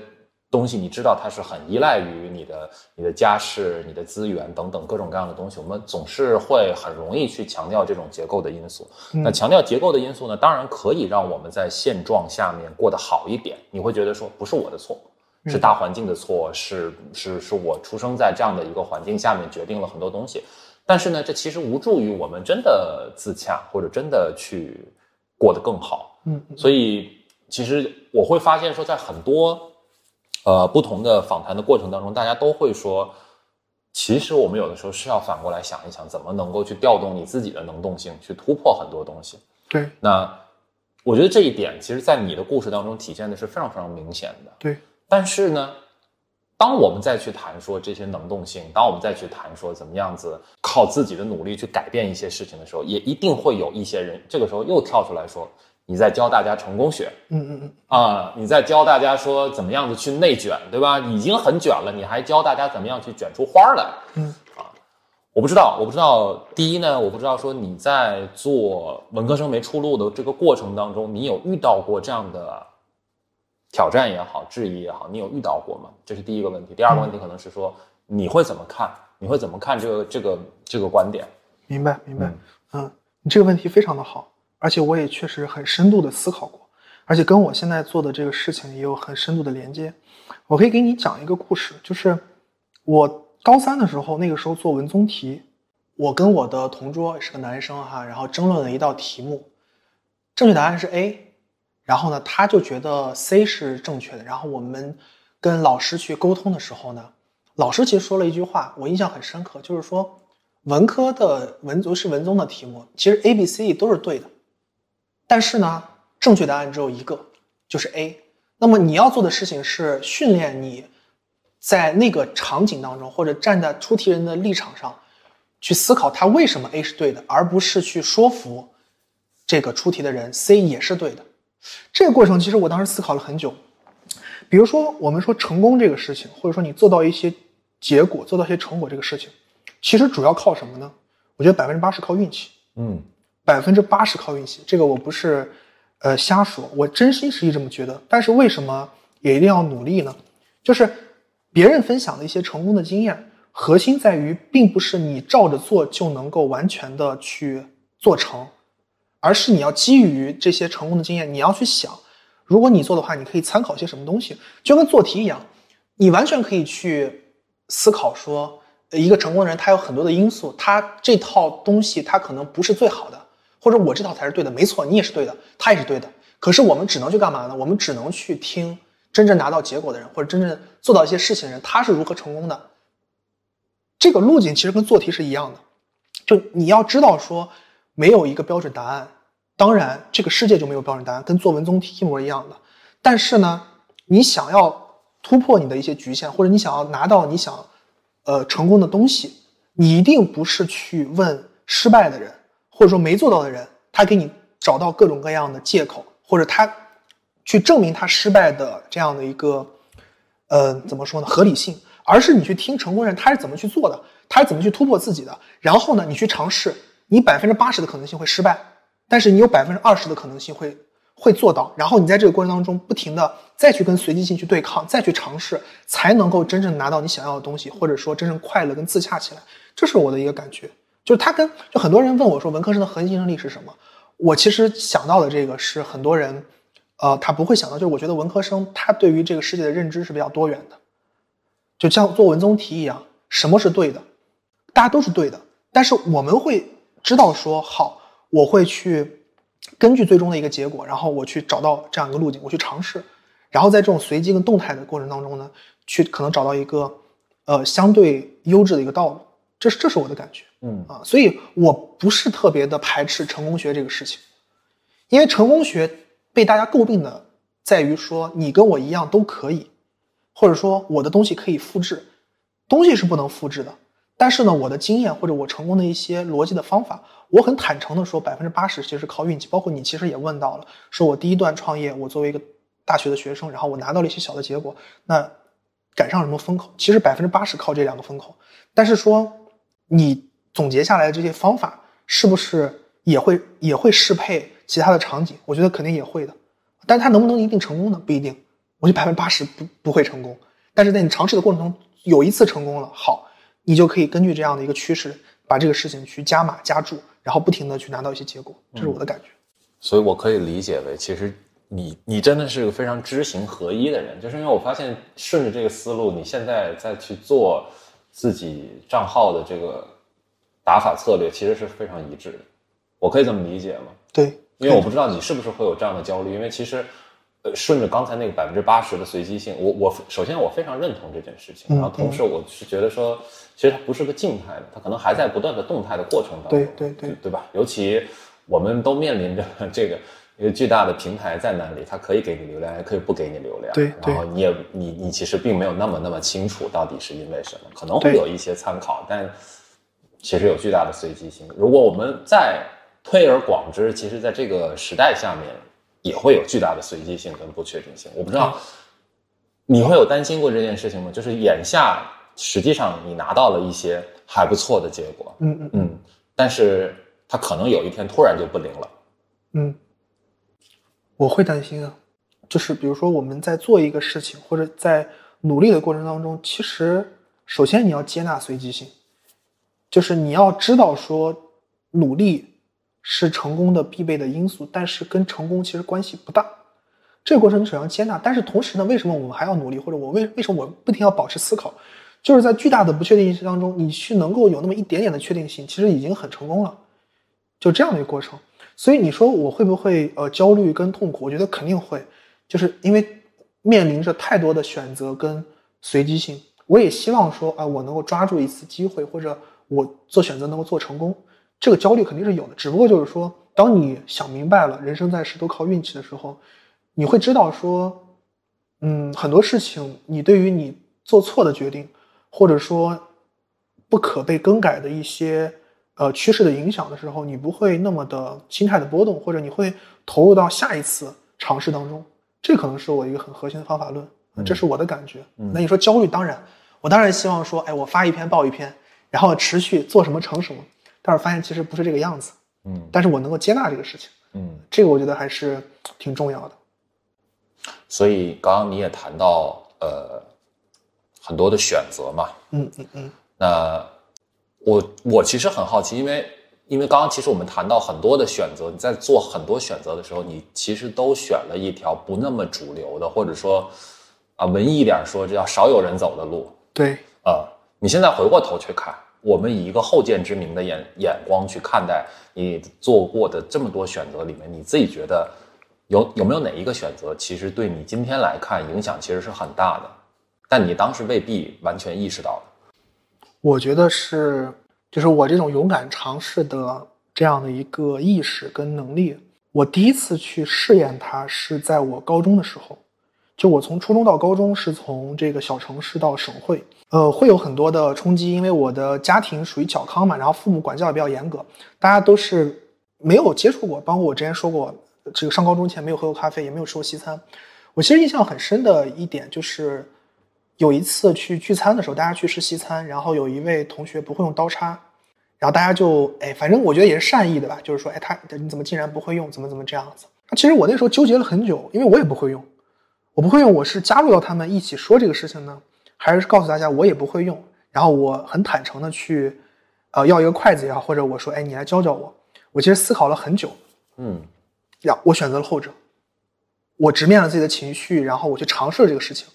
东西你知道它是很依赖于你的你的家世、你的资源等等各种各样的东西，我们总是会很容易去强调这种结构的因素。嗯那强调结构的因素呢，当然可以让我们在现状下面过得好一点。你会觉得说不是我的错，是大环境的错，是是是我出生在这样的一个环境下面决定了很多东西。但是呢，这其实无助于我们真的自洽，或者真的去过得更好。嗯，所以其实我会发现说，在很多呃不同的访谈的过程当中，大家都会说，其实我们有的时候是要反过来想一想，怎么能够去调动你自己的能动性，去突破很多东西。对那我觉得这一点，其实在你的故事当中体现的是非常非常明显的。对，但是呢，当我们再去谈说这些能动性，当我们再去谈说怎么样子靠自己的努力去改变一些事情的时候，也一定会有一些人这个时候又跳出来说，你在教大家成功学嗯嗯嗯，啊、你在教大家说怎么样子去内卷，对吧？已经很卷了，你还教大家怎么样去卷出花儿来？嗯啊，我不知道，我不知道。第一呢，我不知道说你在做文科生没出路的这个过程当中，你有遇到过这样的挑战也好，质疑也好，你有遇到过吗？这是第一个问题。第二个问题可能是说你会怎么看？你会怎么看这个这个这个观点？明白明白嗯。嗯，你这个问题非常的好，而且我也确实很深度的思考过，而且跟我现在做的这个事情也有很深度的连接。我可以给你讲一个故事，就是我高三的时候，那个时候做文综题，我跟我的同桌是个男生哈，然后争论了一道题目，正确答案是 A，然后呢，他就觉得 C 是正确的，然后我们跟老师去沟通的时候呢，老师其实说了一句话，我印象很深刻，就是说，文科的文综是文综的题目，其实 A、B、C、D 都是对的，但是呢，正确答案只有一个，就是 A。那么你要做的事情是训练你在那个场景当中，或者站在出题人的立场上，去思考他为什么 A 是对的，而不是去说服这个出题的人 C 也是对的。这个过程其实我当时思考了很久。比如说，我们说成功这个事情，或者说你做到一些结果、做到一些成果这个事情，其实主要靠什么呢？我觉得百分之八十靠运气，嗯百分之八十靠运气。这个我不是呃瞎说，我真心实意这么觉得。但是为什么也一定要努力呢？就是别人分享的一些成功的经验，核心在于，并不是你照着做就能够完全的去做成，而是你要基于这些成功的经验，你要去想，如果你做的话，你可以参考些什么东西，就跟做题一样，你完全可以去思考说，一个成功的人他有很多的因素，他这套东西他可能不是最好的，或者我这套才是对的，没错，你也是对的，他也是对的，可是我们只能去干嘛呢？我们只能去听真正拿到结果的人，或者真正做到一些事情的人，他是如何成功的。这个路径其实跟做题是一样的，就你要知道说，没有一个标准答案。当然，这个世界就没有标准答案，跟做文综题一模一样的。但是呢，你想要突破你的一些局限，或者你想要拿到你想呃成功的东西，你一定不是去问失败的人，或者说没做到的人，他给你找到各种各样的借口，或者他去证明他失败的这样的一个呃怎么说呢合理性，而是你去听成功人他是怎么去做的，他是怎么去突破自己的，然后呢，你去尝试，你百分之八十的可能性会失败，但是你有百分之二十的可能性会会做到，然后你在这个过程当中不停的再去跟随机性去对抗，再去尝试，才能够真正拿到你想要的东西，或者说真正快乐跟自洽起来。这是我的一个感觉，就是他跟就很多人问我说文科生的核心竞争力是什么，我其实想到的这个是很多人，呃，他不会想到，就是我觉得文科生他对于这个世界的认知是比较多元的，就像做文综题一样，什么是对的，大家都是对的，但是我们会知道说好，我会去根据最终的一个结果，然后我去找到这样一个路径，我去尝试，然后在这种随机跟动态的过程当中呢，去可能找到一个呃相对优质的一个道路，这是这是我的感觉嗯啊，所以我不是特别的排斥成功学这个事情，因为成功学被大家诟病的在于说你跟我一样都可以，或者说我的东西可以复制，东西是不能复制的。但是呢，我的经验或者我成功的一些逻辑的方法，我很坦诚的说，百分之八十其实是靠运气。包括你其实也问到了，说我第一段创业，我作为一个大学的学生，然后我拿到了一些小的结果，那赶上什么风口？其实百分之八十靠这两个风口。但是说你总结下来的这些方法，是不是也会也会适配其他的场景？我觉得肯定也会的。但是它能不能一定成功呢？不一定。我觉得百分之八十不不会成功。但是在你尝试的过程中，有一次成功了，好，你就可以根据这样的一个趋势，把这个事情去加码加注，然后不停的去拿到一些结果。这是我的感觉。所以我可以理解为，其实你你真的是个非常知行合一的人，就是因为我发现顺着这个思路，你现在再去做自己账号的这个打法策略，其实是非常一致的。我可以这么理解吗？对，因为我不知道你是不是会有这样的焦虑，因为其实，呃，顺着刚才那个百分之八十的随机性，我我首先我非常认同这件事情，嗯然后同时我是觉得说，其实它不是个静态的，它可能还在不断的动态的过程当中，对对对对吧？尤其我们都面临着这个一个巨大的平台在那里，它可以给你流量，也可以不给你流量，对对然后你也你你其实并没有那么那么清楚到底是因为什么，可能会有一些参考，但其实有巨大的随机性。如果我们再推而广之，其实在这个时代下面，也会有巨大的随机性跟不确定性。我不知道你会有担心过这件事情吗？就是眼下实际上你拿到了一些还不错的结果，嗯嗯嗯，但是它可能有一天突然就不灵了。嗯，我会担心啊。就是比如说我们在做一个事情或者在努力的过程当中，其实首先你要接纳随机性，就是你要知道说努力是成功的必备的因素，但是跟成功其实关系不大。这个过程你首先要接纳，但是同时呢，为什么我们还要努力，或者我为为什么我不停要保持思考？就是在巨大的不确定性当中，你去能够有那么一点点的确定性，其实已经很成功了。就这样的一个过程。所以你说我会不会呃焦虑跟痛苦？我觉得肯定会，就是因为面临着太多的选择跟随机性。我也希望说啊、我能够抓住一次机会，或者我做选择能够做成功，这个焦虑肯定是有的。只不过就是说，当你想明白了人生在世都靠运气的时候，你会知道说，嗯，很多事情你对于你做错的决定，或者说不可被更改的一些呃趋势的影响的时候，你不会那么的心态的波动，或者你会投入到下一次尝试当中。这可能是我一个很核心的方法论，这是我的感觉。那你说焦虑，当然，我当然希望说，哎，我发一篇爆一篇，然后持续做什么成什么。但是发现其实不是这个样子。嗯，但是我能够接纳这个事情。嗯，这个我觉得还是挺重要的。所以刚刚你也谈到呃很多的选择嘛，嗯嗯嗯。那我我其实很好奇，因为因为刚刚其实我们谈到很多的选择，你在做很多选择的时候，你其实都选了一条不那么主流的，或者说啊文艺一点说，这叫少有人走的路。对。啊，你现在回过头去看，我们以一个后见之明的眼眼光去看待你做过的这么多选择里面，你自己觉得有有没有哪一个选择，其实对你今天来看影响其实是很大的，但你当时未必完全意识到的。我觉得是，就是我这种勇敢尝试的这样的一个意识跟能力，我第一次去试验它是在我高中的时候。就我从初中到高中是从这个小城市到省会，呃，会有很多的冲击，因为我的家庭属于小康嘛，然后父母管教也比较严格，大家都是没有接触过，包括我之前说过，这个上高中前没有喝过咖啡，也没有吃过西餐。我其实印象很深的一点就是，有一次去聚餐的时候，大家去吃西餐，然后有一位同学不会用刀叉，然后大家就哎，反正我觉得也是善意的吧，就是说哎他你怎么竟然不会用，怎么怎么这样子。其实我那时候纠结了很久，因为我也不会用。我不会用，我是加入到他们一起说这个事情呢，还是告诉大家我也不会用？然后我很坦诚的去，呃，要一个筷子也好，或者我说，哎，你来教教我。我其实思考了很久，嗯，呀，我选择了后者。我直面了自己的情绪，然后我去尝试了这个事情。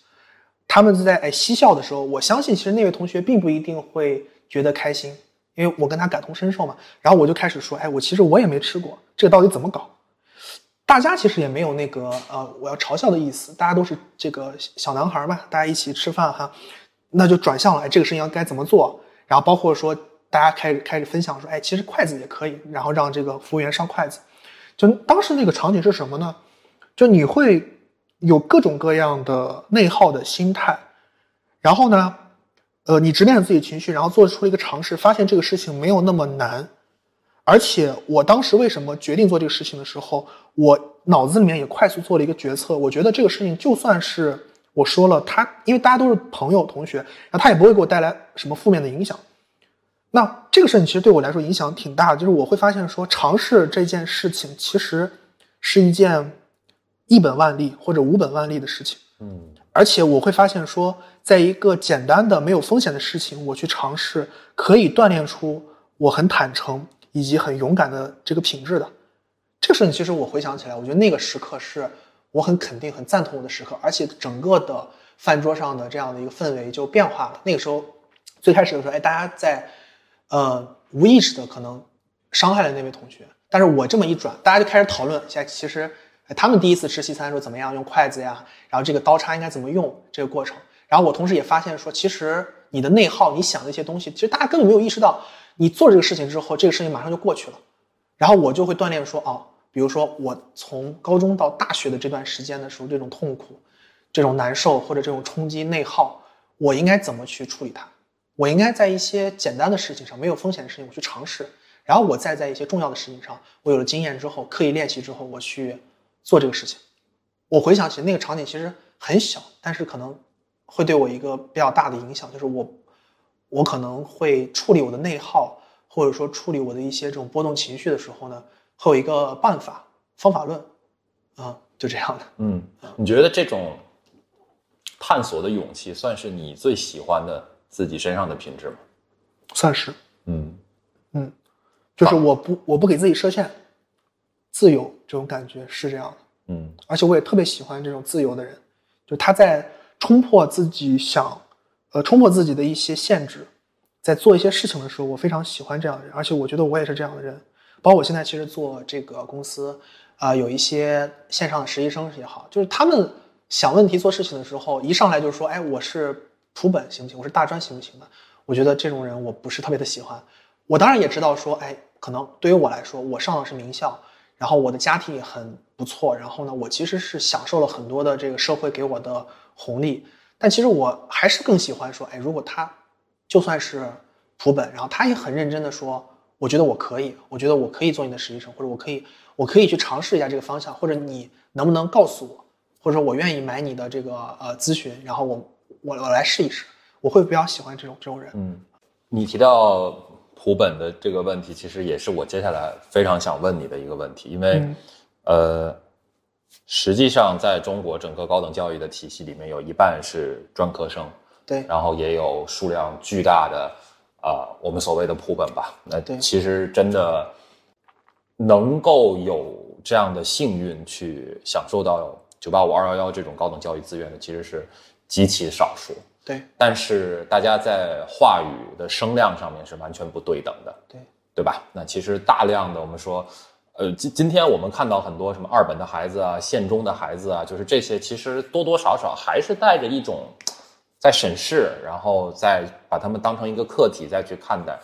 他们在哎嬉笑的时候，我相信其实那位同学并不一定会觉得开心，因为我跟他感同身受嘛。然后我就开始说，哎，我其实我也没吃过，这个到底怎么搞？大家其实也没有那个呃，我要嘲笑的意思。大家都是这个小男孩嘛，大家一起吃饭哈，那就转向了。哎，这个事情该怎么做？然后包括说，大家开始开始分享说，哎，其实筷子也可以。然后让这个服务员上筷子。就当时那个场景是什么呢？就你会有各种各样的内耗的心态，然后呢，呃，你直面了自己情绪，然后做出了一个尝试，发现这个事情没有那么难。而且我当时为什么决定做这个事情的时候，我脑子里面也快速做了一个决策。我觉得这个事情就算是我说了，他因为大家都是朋友同学，然后他也不会给我带来什么负面的影响。那这个事情其实对我来说影响挺大的，就是我会发现说，尝试这件事情其实是一件一本万利或者无本万利的事情。嗯，而且我会发现说，在一个简单的没有风险的事情，我去尝试，可以锻炼出我很坦诚。以及很勇敢的这个品质的，这个事情其实我回想起来，我觉得那个时刻是我很肯定、很赞同我的时刻，而且整个的饭桌上的这样的一个氛围就变化了。那个时候最开始的时候，哎，大家在呃无意识的可能伤害了那位同学，但是我这么一转，大家就开始讨论，现在其实他们第一次吃西餐的时候怎么样用筷子呀，然后这个刀叉应该怎么用这个过程，然后我同时也发现说，其实你的内耗，你想的一些东西，其实大家根本没有意识到。你做这个事情之后，这个事情马上就过去了，然后我就会锻炼说，哦，比如说我从高中到大学的这段时间的时候，这种痛苦、这种难受或者这种冲击内耗，我应该怎么去处理它？我应该在一些简单的事情上，没有风险的事情，我去尝试，然后我再在一些重要的事情上，我有了经验之后，刻意练习之后，我去做这个事情。我回想起那个场景，其实很小，但是可能会对我一个比较大的影响，就是我。我可能会处理我的内耗，或者说处理我的一些这种波动情绪的时候呢，会有一个办法方法论，啊，就这样的。嗯，你觉得这种探索的勇气，算是你最喜欢的自己身上的品质吗？算是。嗯嗯，就是我不我不给自己设限，自由这种感觉是这样的。嗯，而且我也特别喜欢这种自由的人，就他在冲破自己想。呃，冲破自己的一些限制，在做一些事情的时候，我非常喜欢这样的人，而且我觉得我也是这样的人。包括我现在其实做这个公司，啊，有一些线上的实习生也好，就是他们想问题、做事情的时候，一上来就说：“哎，我是普本行不行？我是大专行不行的？”我觉得这种人我不是特别的喜欢。我当然也知道说，哎，可能对于我来说，我上的是名校，然后我的家庭也很不错，然后呢，我其实是享受了很多的这个社会给我的红利。但其实我还是更喜欢说，哎，如果他就算是普本，然后他也很认真的说，我觉得我可以，我觉得我可以做你的实习生，或者我可以，我可以去尝试一下这个方向，或者你能不能告诉我，或者说我愿意买你的这个呃咨询，然后我我我来试一试，我会比较喜欢这种这种人。嗯，你提到普本的这个问题，其实也是我接下来非常想问你的一个问题，因为呃。实际上，在中国整个高等教育的体系里面，有一半是专科生，对，然后也有数量巨大的，啊，我们所谓的普本吧。那其实真的能够有这样的幸运去享受到九八五二幺幺这种高等教育资源的，其实是极其少数。对，但是大家在话语的声量上面是完全不对等的。对，对吧？那其实大量的我们说。呃，今今天我们看到很多什么二本的孩子啊，县中的孩子啊，就是这些，其实多多少少还是带着一种在审视，然后再把他们当成一个客体再去看待。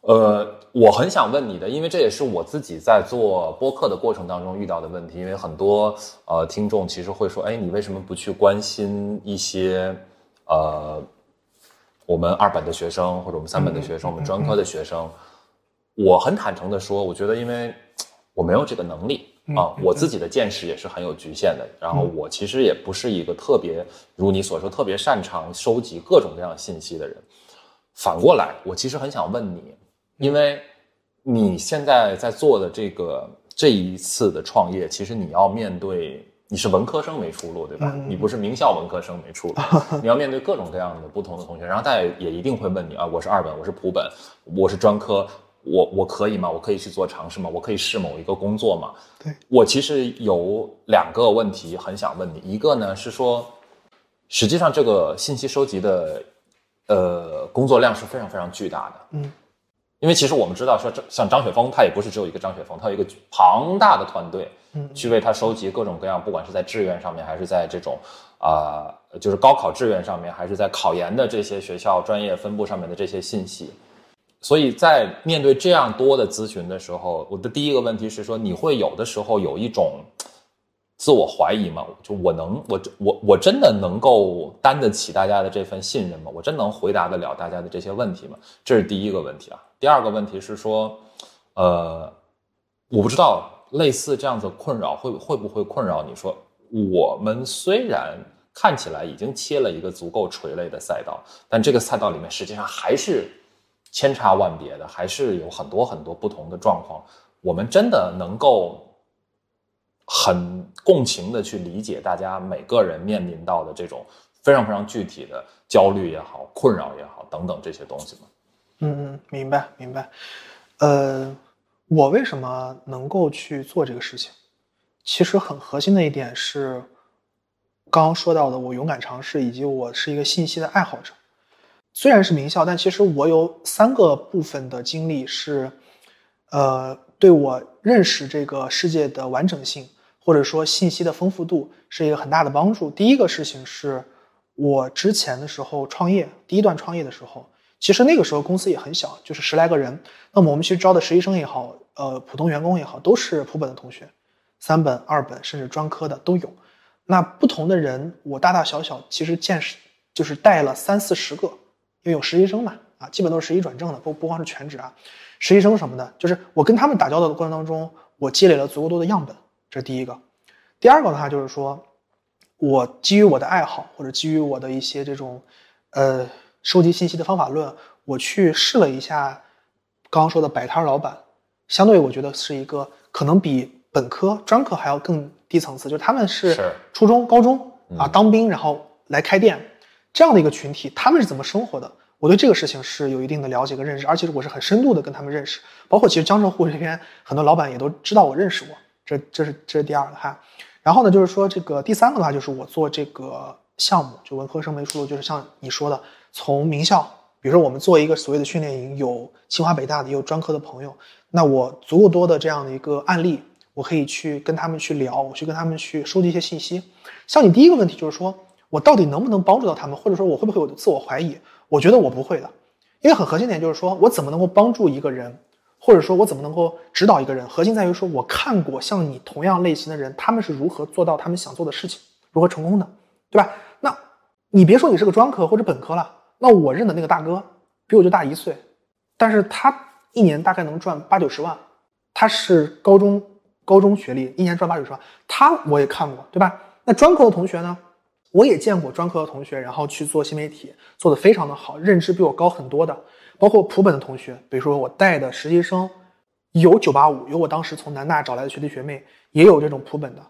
呃，我很想问你的，因为这也是我自己在做播客的过程当中遇到的问题，因为很多呃听众其实会说，哎，你为什么不去关心一些呃我们二本的学生或者我们三本的学生，我们专科的学生？我很坦诚的说，我觉得因为。我没有这个能力啊，我自己的见识也是很有局限的。然后我其实也不是一个特别如你所说特别擅长收集各种各样信息的人。反过来，我其实很想问你，因为你现在在做的这个这一次的创业，其实你要面对你是文科生没出路，对吧？你不是名校文科生没出路，(laughs) 你要面对各种各样的不同的同学，然后大家也一定会问你啊，我是二本，我是普本，我是专科。我我可以吗？我可以去做尝试吗？我可以试某一个工作吗？对我其实有两个问题很想问你，一个呢是说，实际上这个信息收集的，呃，工作量是非常非常巨大的。嗯，因为其实我们知道说，像张雪峰，他也不是只有一个张雪峰，他有一个庞大的团队，嗯，去为他收集各种各样，不管是在志愿上面，还是在这种啊，就是高考志愿上面，还是在考研的这些学校专业分布上面的这些信息。所以在面对这样多的咨询的时候，我的第一个问题是说，你会有的时候有一种自我怀疑吗？就我能，我我我真的能够担得起大家的这份信任吗？我真能回答得了大家的这些问题吗？这是第一个问题啊。第二个问题是说，呃，我不知道类似这样子困扰会会不会困扰你？说我们虽然看起来已经切了一个足够垂类的赛道，但这个赛道里面实际上还是。千差万别的，还是有很多很多不同的状况。我们真的能够很共情的去理解大家每个人面临到的这种非常非常具体的焦虑也好、困扰也好等等这些东西吗？嗯嗯，明白明白。呃，我为什么能够去做这个事情？其实很核心的一点是刚刚说到的，我勇敢尝试，以及我是一个信息的爱好者。虽然是名校，但其实我有三个部分的经历是，呃，对我认识这个世界的完整性，或者说信息的丰富度，是一个很大的帮助。第一个事情是，我之前的时候创业，第一段创业的时候，其实那个时候公司也很小，就是十来个人。那么我们去招的实习生也好，呃，普通员工也好，都是普本的同学，三本、二本甚至专科的都有。那不同的人，我大大小小其实见识就是带了三四十个。因为有实习生嘛，啊，基本都是实习转正的，不不光是全职啊，实习生什么的，就是我跟他们打交道的过程当中，我积累了足够多的样本，这是第一个。第二个的话就是说，我基于我的爱好或者基于我的一些这种，呃，收集信息的方法论，我去试了一下刚刚说的摆摊老板，相对我觉得是一个可能比本科、专科还要更低层次，就是他们是初中、高中啊当兵然后来开店。这样的一个群体，他们是怎么生活的？我对这个事情是有一定的了解跟认识，而且我是很深度的跟他们认识。包括其实江浙沪这边很多老板也都知道我认识我。这这是这是第二个哈。然后呢，就是说这个第三个的话，就是我做这个项目，就文科生没出路，就是像你说的，从名校，比如说我们做一个所谓的训练营，有清华北大的，也有专科的朋友，那我足够多的这样的一个案例，我可以去跟他们去聊，我去跟他们去收集一些信息。像你第一个问题就是说。我到底能不能帮助到他们，或者说我会不会有自我怀疑？我觉得我不会的，因为很核心点就是说我怎么能够帮助一个人，或者说我怎么能够指导一个人，核心在于说我看过像你同样类型的人，他们是如何做到他们想做的事情，如何成功的，对吧？那你别说你是个专科或者本科了，那我认的那个大哥比我就大一岁，但是他一年大概能赚八九十万，他是高中高中学历，一年赚八九十万，他我也看过，对吧？那专科的同学呢？我也见过专科的同学，然后去做新媒体，做得非常的好，认知比我高很多的，包括普本的同学，比如说我带的实习生，有九八五，有我当时从南大找来的学弟学妹，也有这种普本的，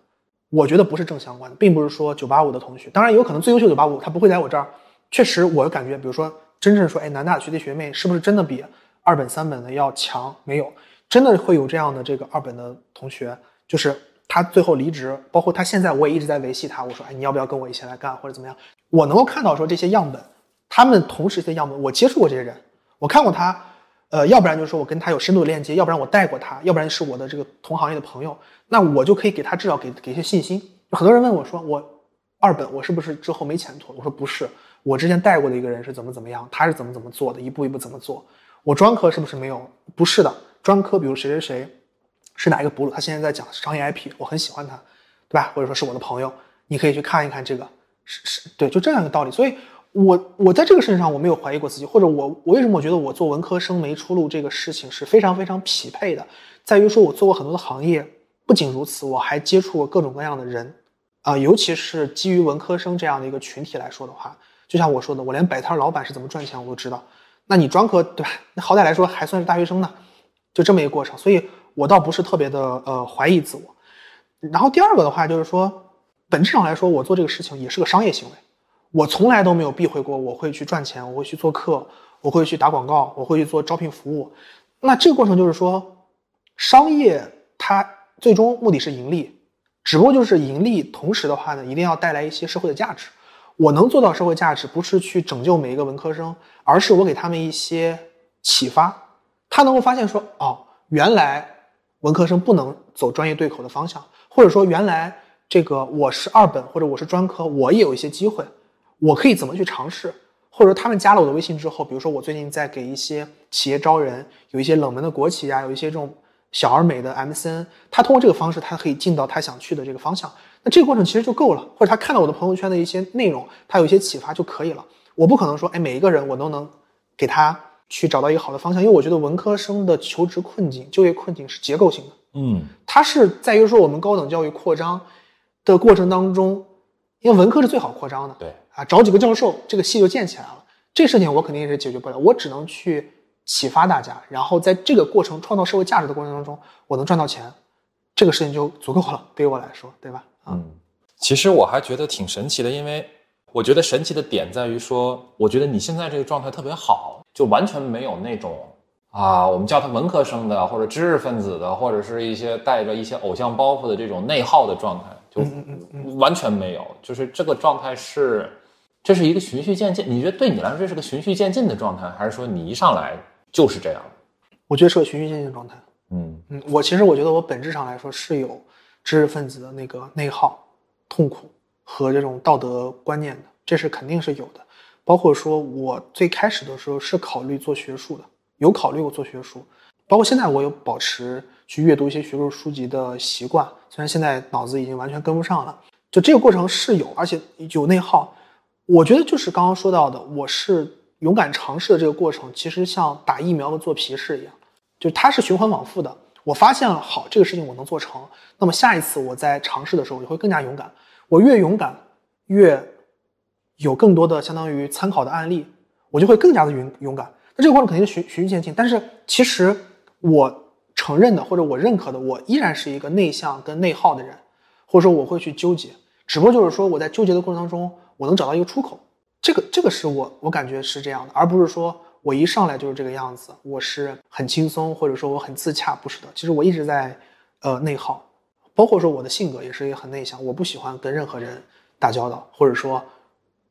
我觉得不是正相关的，并不是说九八五的同学，当然有可能最优秀九八五他不会来我这儿，确实我感觉，比如说真正说，哎，南大的学弟学妹是不是真的比二本三本的要强？没有，真的会有这样的这个二本的同学，就是。他最后离职，包括他现在，我也一直在维系他。我说，哎，你要不要跟我一起来干，或者怎么样？我能够看到说这些样本，他们同时些样本，我接触过这些人，我看过他，呃，要不然就是说我跟他有深度的链接，要不然我带过他，要不然是我的这个同行业的朋友，那我就可以给他至少给给一些信心。很多人问我说，我二本我是不是之后没前途？我说不是，我之前带过的一个人是怎么怎么样，他是怎么怎么做的，一步一步怎么做。我专科是不是没有？不是的，专科比如谁谁谁。是哪一个博主？他现在在讲商业 IP，我很喜欢他，对吧？或者说是我的朋友，你可以去看一看这个，是是对，就这样一个道理。所以，我我在这个事情上我没有怀疑过自己，或者我我为什么我觉得我做文科生没出路这个事情是非常非常匹配的，在于说我做过很多的行业，不仅如此，我还接触过各种各样的人，啊，尤其是基于文科生这样的一个群体来说的话，就像我说的，我连摆摊老板是怎么赚钱我都知道，那你专科对吧？那好歹来说还算是大学生呢，就这么一个过程，所以。我倒不是特别的呃怀疑自我，然后第二个的话就是说，本质上来说，我做这个事情也是个商业行为，我从来都没有避讳过我会去赚钱，我会去做课，我会去打广告，我会去做招聘服务。那这个过程就是说，商业它最终目的是盈利，只不过就是盈利同时的话呢，一定要带来一些社会的价值。我能做到社会价值，不是去拯救每一个文科生，而是我给他们一些启发，他能够发现说，哦，原来。文科生不能走专业对口的方向，或者说原来这个我是二本或者我是专科，我也有一些机会，我可以怎么去尝试？或者说他们加了我的微信之后，比如说我最近在给一些企业招人，有一些冷门的国企啊，有一些这种小而美的 MCN，他通过这个方式，他可以进到他想去的这个方向。那这个过程其实就够了，或者他看到我的朋友圈的一些内容，他有一些启发就可以了。我不可能说，哎，每一个人我都能给他。去找到一个好的方向，因为我觉得文科生的求职困境、就业困境是结构性的。嗯，它是在于说我们高等教育扩张的过程当中，因为文科是最好扩张的。对啊，找几个教授，这个系就建起来了。这事情我肯定也是解决不了，我只能去启发大家，然后在这个过程创造社会价值的过程当中，我能赚到钱，这个事情就足够了，对于我来说，对吧？嗯，其实我还觉得挺神奇的，因为我觉得神奇的点在于说，我觉得你现在这个状态特别好。就完全没有那种啊，我们叫他文科生的，或者知识分子的，或者是一些带着一些偶像包袱的这种内耗的状态，就完全没有。就是这个状态是，这是一个循序渐进。你觉得对你来说这是个循序渐进的状态，还是说你一上来就是这样？我觉得是个循序渐进的状态。嗯嗯，我其实我觉得我本质上来说是有知识分子的那个内耗、痛苦和这种道德观念的，这是肯定是有的。包括说，我最开始的时候是考虑做学术的，有考虑过做学术，包括现在我有保持去阅读一些学术书籍的习惯，虽然现在脑子已经完全跟不上了，就这个过程是有，而且有内耗。我觉得就是刚刚说到的，我是勇敢尝试的这个过程，其实像打疫苗的做皮试一样，就它是循环往复的。我发现了好这个事情我能做成，那么下一次我在尝试的时候，我就会更加勇敢。我越勇敢，越。有更多的相当于参考的案例，我就会更加的勇勇敢。那这个过程肯定是循循序渐进，但是其实我承认的或者我认可的，我依然是一个内向跟内耗的人，或者说我会去纠结。只不过就是说我在纠结的过程当中，我能找到一个出口。这个这个是我我感觉是这样的，而不是说我一上来就是这个样子，我是很轻松或者说我很自洽，不是的。其实我一直在呃内耗，包括说我的性格也是一个很内向，我不喜欢跟任何人打交道，或者说。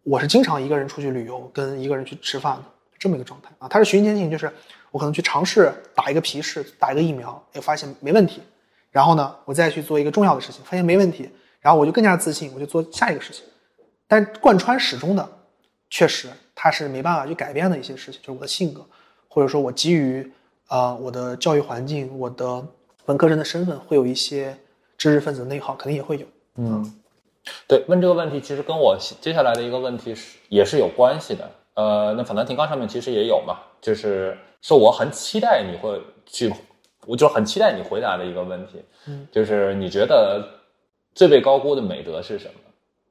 我是经常一个人出去旅游，跟一个人去吃饭的这么一个状态啊。它是循序渐进，就是我可能去尝试打一个皮试，打一个疫苗，哎，发现没问题，然后呢，我再去做一个重要的事情，发现没问题，然后我就更加自信，我就做下一个事情。但贯穿始终的，确实它是没办法去改变的一些事情，就是我的性格，或者说我基于啊、呃我的教育环境，我的文科生的身份，会有一些知识分子的内耗，肯定也会有。嗯，对，问这个问题其实跟我接下来的一个问题是也是有关系的。呃，那访谈提纲上面其实也有嘛，就是是我很期待你会去，我就很期待你回答的一个问题，嗯，就是你觉得最被高估的美德是什么？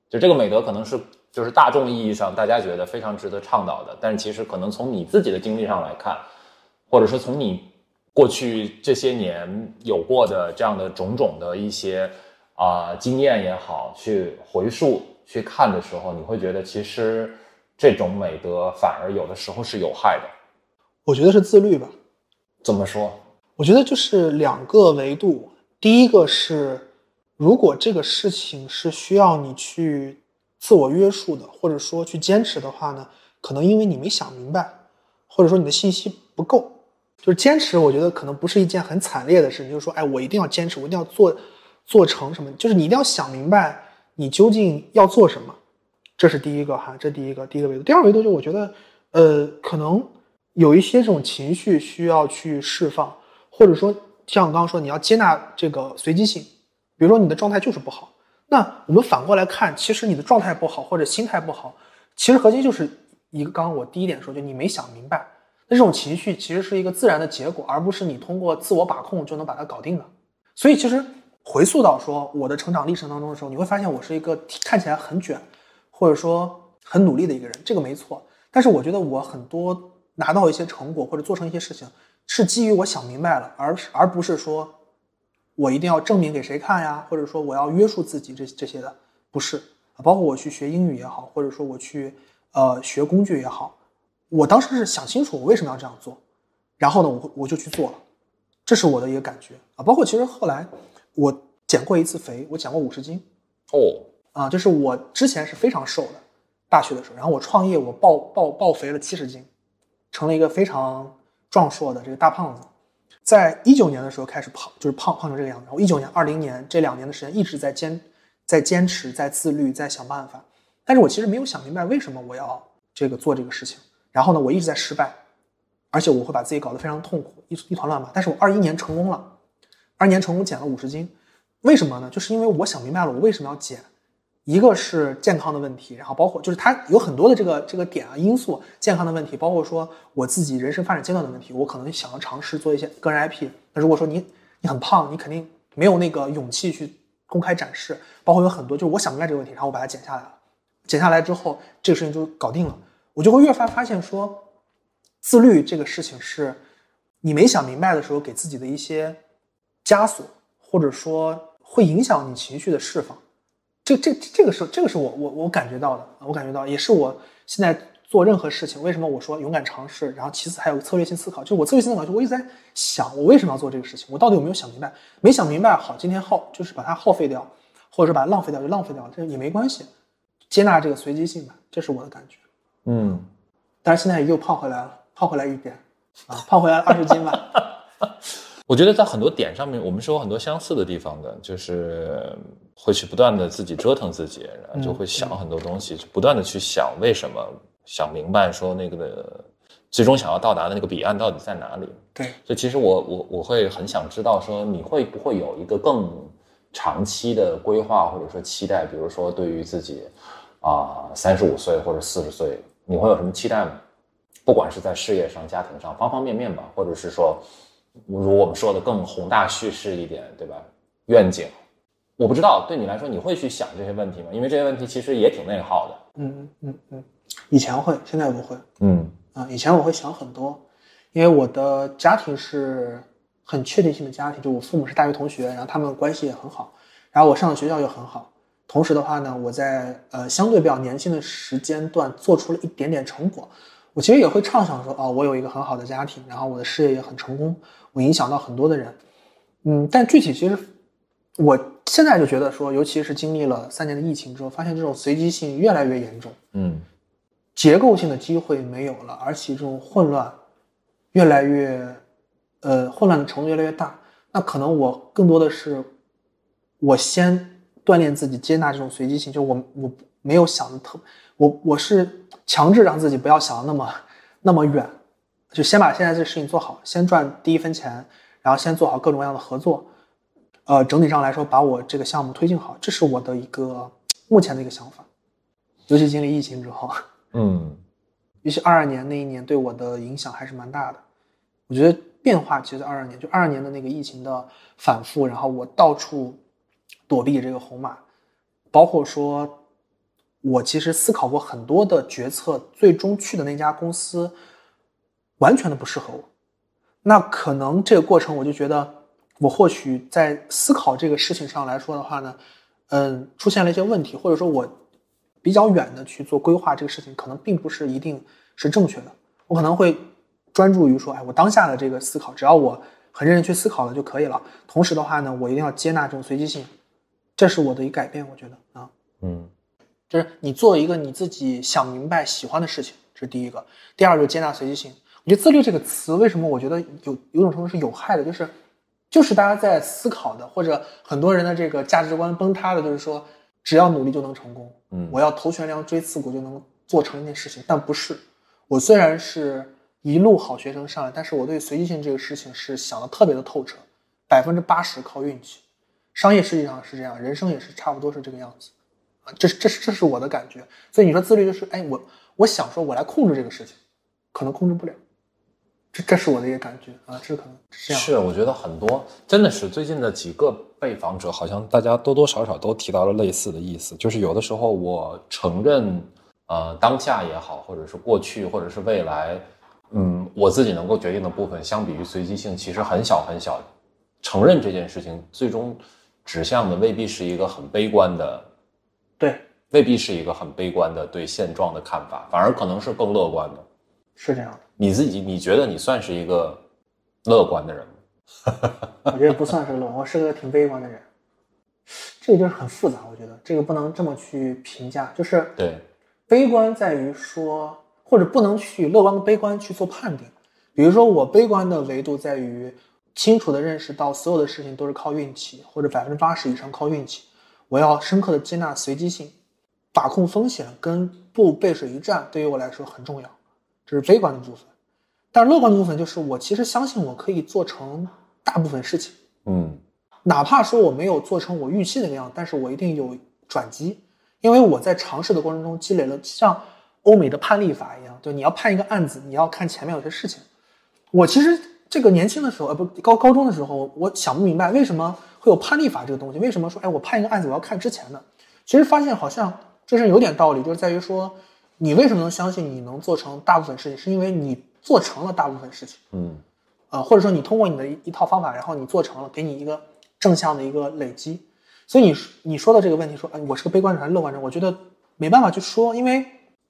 就这个美德可能是就是大众意义上大家觉得非常值得倡导的，但是其实可能从你自己的经历上来看，或者说从你过去这些年有过的这样的种种的一些啊、经验也好，去回溯去看的时候，你会觉得其实这种美德反而有的时候是有害的。我觉得是自律吧。怎么说？我觉得就是两个维度，第一个是，如果这个事情是需要你去自我约束的，或者说去坚持的话呢，可能因为你没想明白，或者说你的信息不够，就是坚持，我觉得可能不是一件很惨烈的事情，就是说，哎，我一定要坚持，我一定要做做成什么，就是你一定要想明白你究竟要做什么，这是第一个哈，这第一个第一个维度。第二维度就我觉得，呃，可能有一些这种情绪需要去释放，或者说像我刚刚说，你要接纳这个随机性。比如说你的状态就是不好，那我们反过来看，其实你的状态不好或者心态不好，其实核心就是一个刚刚我第一点说，就你没想明白。那这种情绪其实是一个自然的结果，而不是你通过自我把控就能把它搞定的。所以其实回溯到说我的成长历程当中的时候，你会发现我是一个看起来很卷，或者说很努力的一个人，这个没错。但是我觉得我很多拿到一些成果或者做成一些事情，是基于我想明白了，而而不是说我一定要证明给谁看呀，或者说我要约束自己这这些的，不是啊。包括我去学英语也好，或者说我去呃学工具也好，我当时是想清楚我为什么要这样做，然后呢，我我就去做了，这是我的一个感觉啊。包括其实后来我减过一次肥，我减过五十斤哦，啊，就是我之前是非常瘦的，大学的时候，然后我创业我爆爆爆肥了七十斤，成了一个非常壮硕的这个大胖子。在一九年的时候开始胖，就是胖胖成这个样子。然后一九年、二零年这两年的时间一直在坚，在坚持，在自律，在想办法。但是我其实没有想明白为什么我要这个做这个事情。然后呢，我一直在失败，而且我会把自己搞得非常痛苦，一一团乱麻。但是我二一年成功了，二一年成功减了五十斤，为什么呢？就是因为我想明白了我为什么要减。一个是健康的问题，然后包括就是它有很多的这个这个点啊因素，健康的问题，包括说我自己人生发展阶段的问题，我可能想要尝试做一些个人 IP。那如果说你你很胖，你肯定没有那个勇气去公开展示，包括有很多就是我想明白这个问题，然后我把它减下来了，减下来之后这个事情就搞定了，我就会越发发现说，自律这个事情是你没想明白的时候给自己的一些枷锁，或者说会影响你情绪的释放。这这这个是这个是我我我感觉到的，我感觉到也是我现在做任何事情，为什么我说勇敢尝试，然后其次还有策略性思考，就我策略性思考，就我一直在想我为什么要做这个事情，我到底有没有想明白？没想明白，好，今天耗就是把它耗费掉，或者说把它浪费掉就浪费掉了，这也没关系，接纳这个随机性吧，这是我的感觉。嗯，但是现在又胖回来了，胖回来一点，啊，胖回来了二十斤吧。(laughs) 我觉得在很多点上面，我们是有很多相似的地方的，就是会去不断的自己折腾自己，然后就会想很多东西，就不断的去想为什么，想明白说那个的最终想要到达的那个彼岸到底在哪里。对，所以其实我我我会很想知道说你会不会有一个更长期的规划或者说期待，比如说对于自己啊三十五岁或者四十岁，你会有什么期待吗？不管是在事业上、家庭上方方面面吧，或者是说。如我们说的更宏大叙事一点，对吧？愿景，我不知道对你来说，你会去想这些问题吗？因为这些问题其实也挺内耗的。嗯嗯嗯，以前会，现在不会。嗯啊，以前我会想很多，因为我的家庭是很确定性的家庭，就我父母是大学同学，然后他们关系也很好，然后我上的学校又很好。同时的话呢，我在呃相对比较年轻的时间段做出了一点点成果。我其实也会畅想说，哦，我有一个很好的家庭，然后我的事业也很成功，我影响到很多的人，嗯，但具体其实我现在就觉得说，尤其是经历了三年的疫情之后，发现这种随机性越来越严重，嗯结构性的机会没有了，而且这种混乱越来越，呃，混乱的程度越来越大。那可能我更多的是，我先锻炼自己接纳这种随机性，就我我没有想的特，我我是。强制让自己不要想的那么那么远，就先把现在这事情做好，先赚第一分钱，然后先做好各种各样的合作，呃，整体上来说把我这个项目推进好，这是我的一个目前的一个想法。尤其经历疫情之后，嗯 (laughs) 尤其二二年那一年对我的影响还是蛮大的。我觉得变化其实二二年，就二二年的那个疫情的反复，然后我到处躲避这个红马，包括说，我其实思考过很多的决策，最终去的那家公司完全的不适合我。那可能这个过程，我就觉得我或许在思考这个事情上来说的话呢，嗯，出现了一些问题，或者说我比较远的去做规划，这个事情可能并不是一定是正确的。我可能会专注于说，哎，我当下的这个思考，只要我很认真去思考了就可以了。同时的话呢，我一定要接纳这种随机性，这是我的一个改变。我觉得啊，嗯就是你做一个你自己想明白、喜欢的事情，这是第一个。第二就是接纳随机性。我觉得自律这个词为什么我觉得有有种程度是有害的，就是就是大家在思考的，或者很多人的这个价值观崩塌的，就是说只要努力就能成功，嗯我要头悬梁锥刺股就能做成一件事情，但不是。我虽然是一路好学生上来，但是我对随机性这个事情是想的特别的透彻，百分之八十靠运气。商业实际上是这样，人生也是差不多是这个样子，啊，这是这是这是我的感觉。所以你说自律就是，哎，我我想说我来控制这个事情，可能控制不了，这这是我的一个感觉啊，这可能是这样。是，我觉得很多真的是最近的几个被访者，好像大家多多少少都提到了类似的意思，就是有的时候我承认，呃，当下也好，或者是过去，或者是未来，嗯，我自己能够决定的部分，相比于随机性其实很小很小。承认这件事情，最终指向的未必是一个很悲观的，对，未必是一个很悲观的对现状的看法，反而可能是更乐观的。是这样的。你自己，你觉得你算是一个乐观的人吗？(laughs) 我觉得不算是乐观，我是个挺悲观的人。这个就是很复杂，我觉得这个不能这么去评价。就是对，悲观在于说，或者不能去乐观跟悲观去做判定。比如说，我悲观的维度在于清楚的认识到所有的事情都是靠运气，或者百分之八十以上靠运气。我要深刻的接纳随机性，把控风险跟不背水一战对于我来说很重要，这是悲观的部分。但是乐观的部分就是我其实相信我可以做成大部分事情。嗯哪怕说我没有做成我预期的那个样，但是我一定有转机，因为我在尝试的过程中积累了像欧美的判例法一样，就你要判一个案子，你要看前面有些事情。我其实这个年轻的时候，呃，不高高中的时候，我想不明白为什么会有判例法这个东西，为什么说，哎，我判一个案子我要看之前的。其实发现好像这是有点道理，就是在于说，你为什么能相信你能做成大部分事情，是因为你做成了大部分事情。嗯呃，或者说你通过你的一一套方法，然后你做成了，给你一个正向的一个累积。所以你你说的这个问题说，哎，我是个悲观者还是乐观者？我觉得没办法去说，因为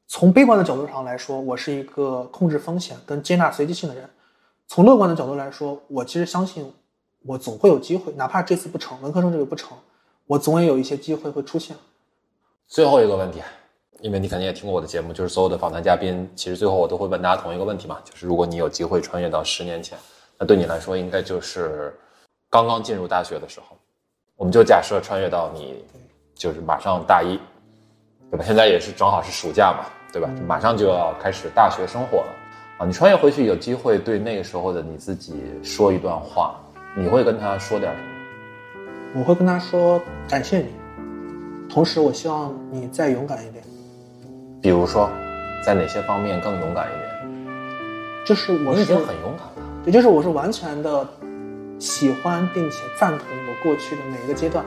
从悲观的角度上来说，我是一个控制风险跟接纳随机性的人；从乐观的角度来说，我其实相信我总会有机会，哪怕这次不成，文科生这个不成，我总也有一些机会会出现。最后一个问题，因为你肯定也听过我的节目，就是所有的访谈嘉宾，其实最后我都会问大家同一个问题嘛，就是如果你有机会穿越到十年前，那对你来说应该就是刚刚进入大学的时候。我们就假设穿越到你就是马上大一，对吧？现在也是正好是暑假嘛，对吧？马上就要开始大学生活了啊！你穿越回去，有机会对那个时候的你自己说一段话，你会跟他说点什么？我会跟他说感谢你，同时我希望你再勇敢一点。比如说，在哪些方面更勇敢一点？就是我已经很勇敢了。也就是我是完全的喜欢并且赞同我过去的每一个阶段，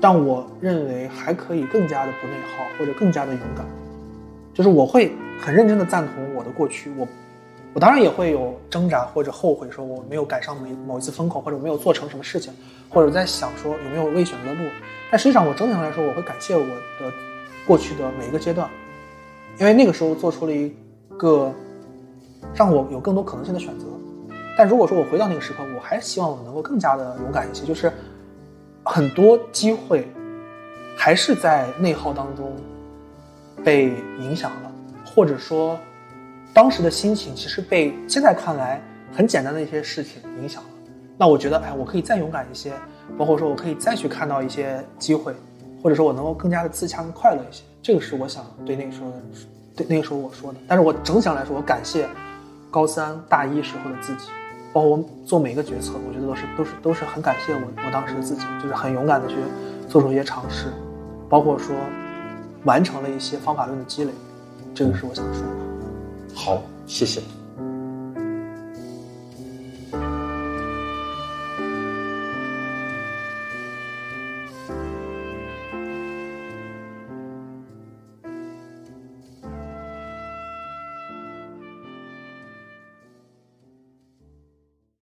但我认为还可以更加的不内耗或者更加的勇敢。就是我会很认真的赞同我的过去，我我当然也会有挣扎或者后悔，说我没有赶上某一某一次风口，或者我没有做成什么事情，或者在想说有没有未选择的路。但实际上，我整体上来说，我会感谢我的过去的每一个阶段，因为那个时候做出了一个让我有更多可能性的选择。但如果说我回到那个时刻，我还是希望我能够更加的勇敢一些，就是很多机会还是在内耗当中被影响了，或者说当时的心情其实被现在看来很简单的一些事情影响了。那我觉得，哎，我可以再勇敢一些，包括说我可以再去看到一些机会，或者说我能够更加的自洽跟快乐一些。这个是我想对那个时候对，那个时候我说的。但是我整体上来说，我感谢高三大一时候的自己，包括我做每一个决策，我觉得都是都是都是很感谢我我当时的自己，就是很勇敢的去做出一些尝试，包括说完成了一些方法论的积累，这个是我想说的。好，谢谢。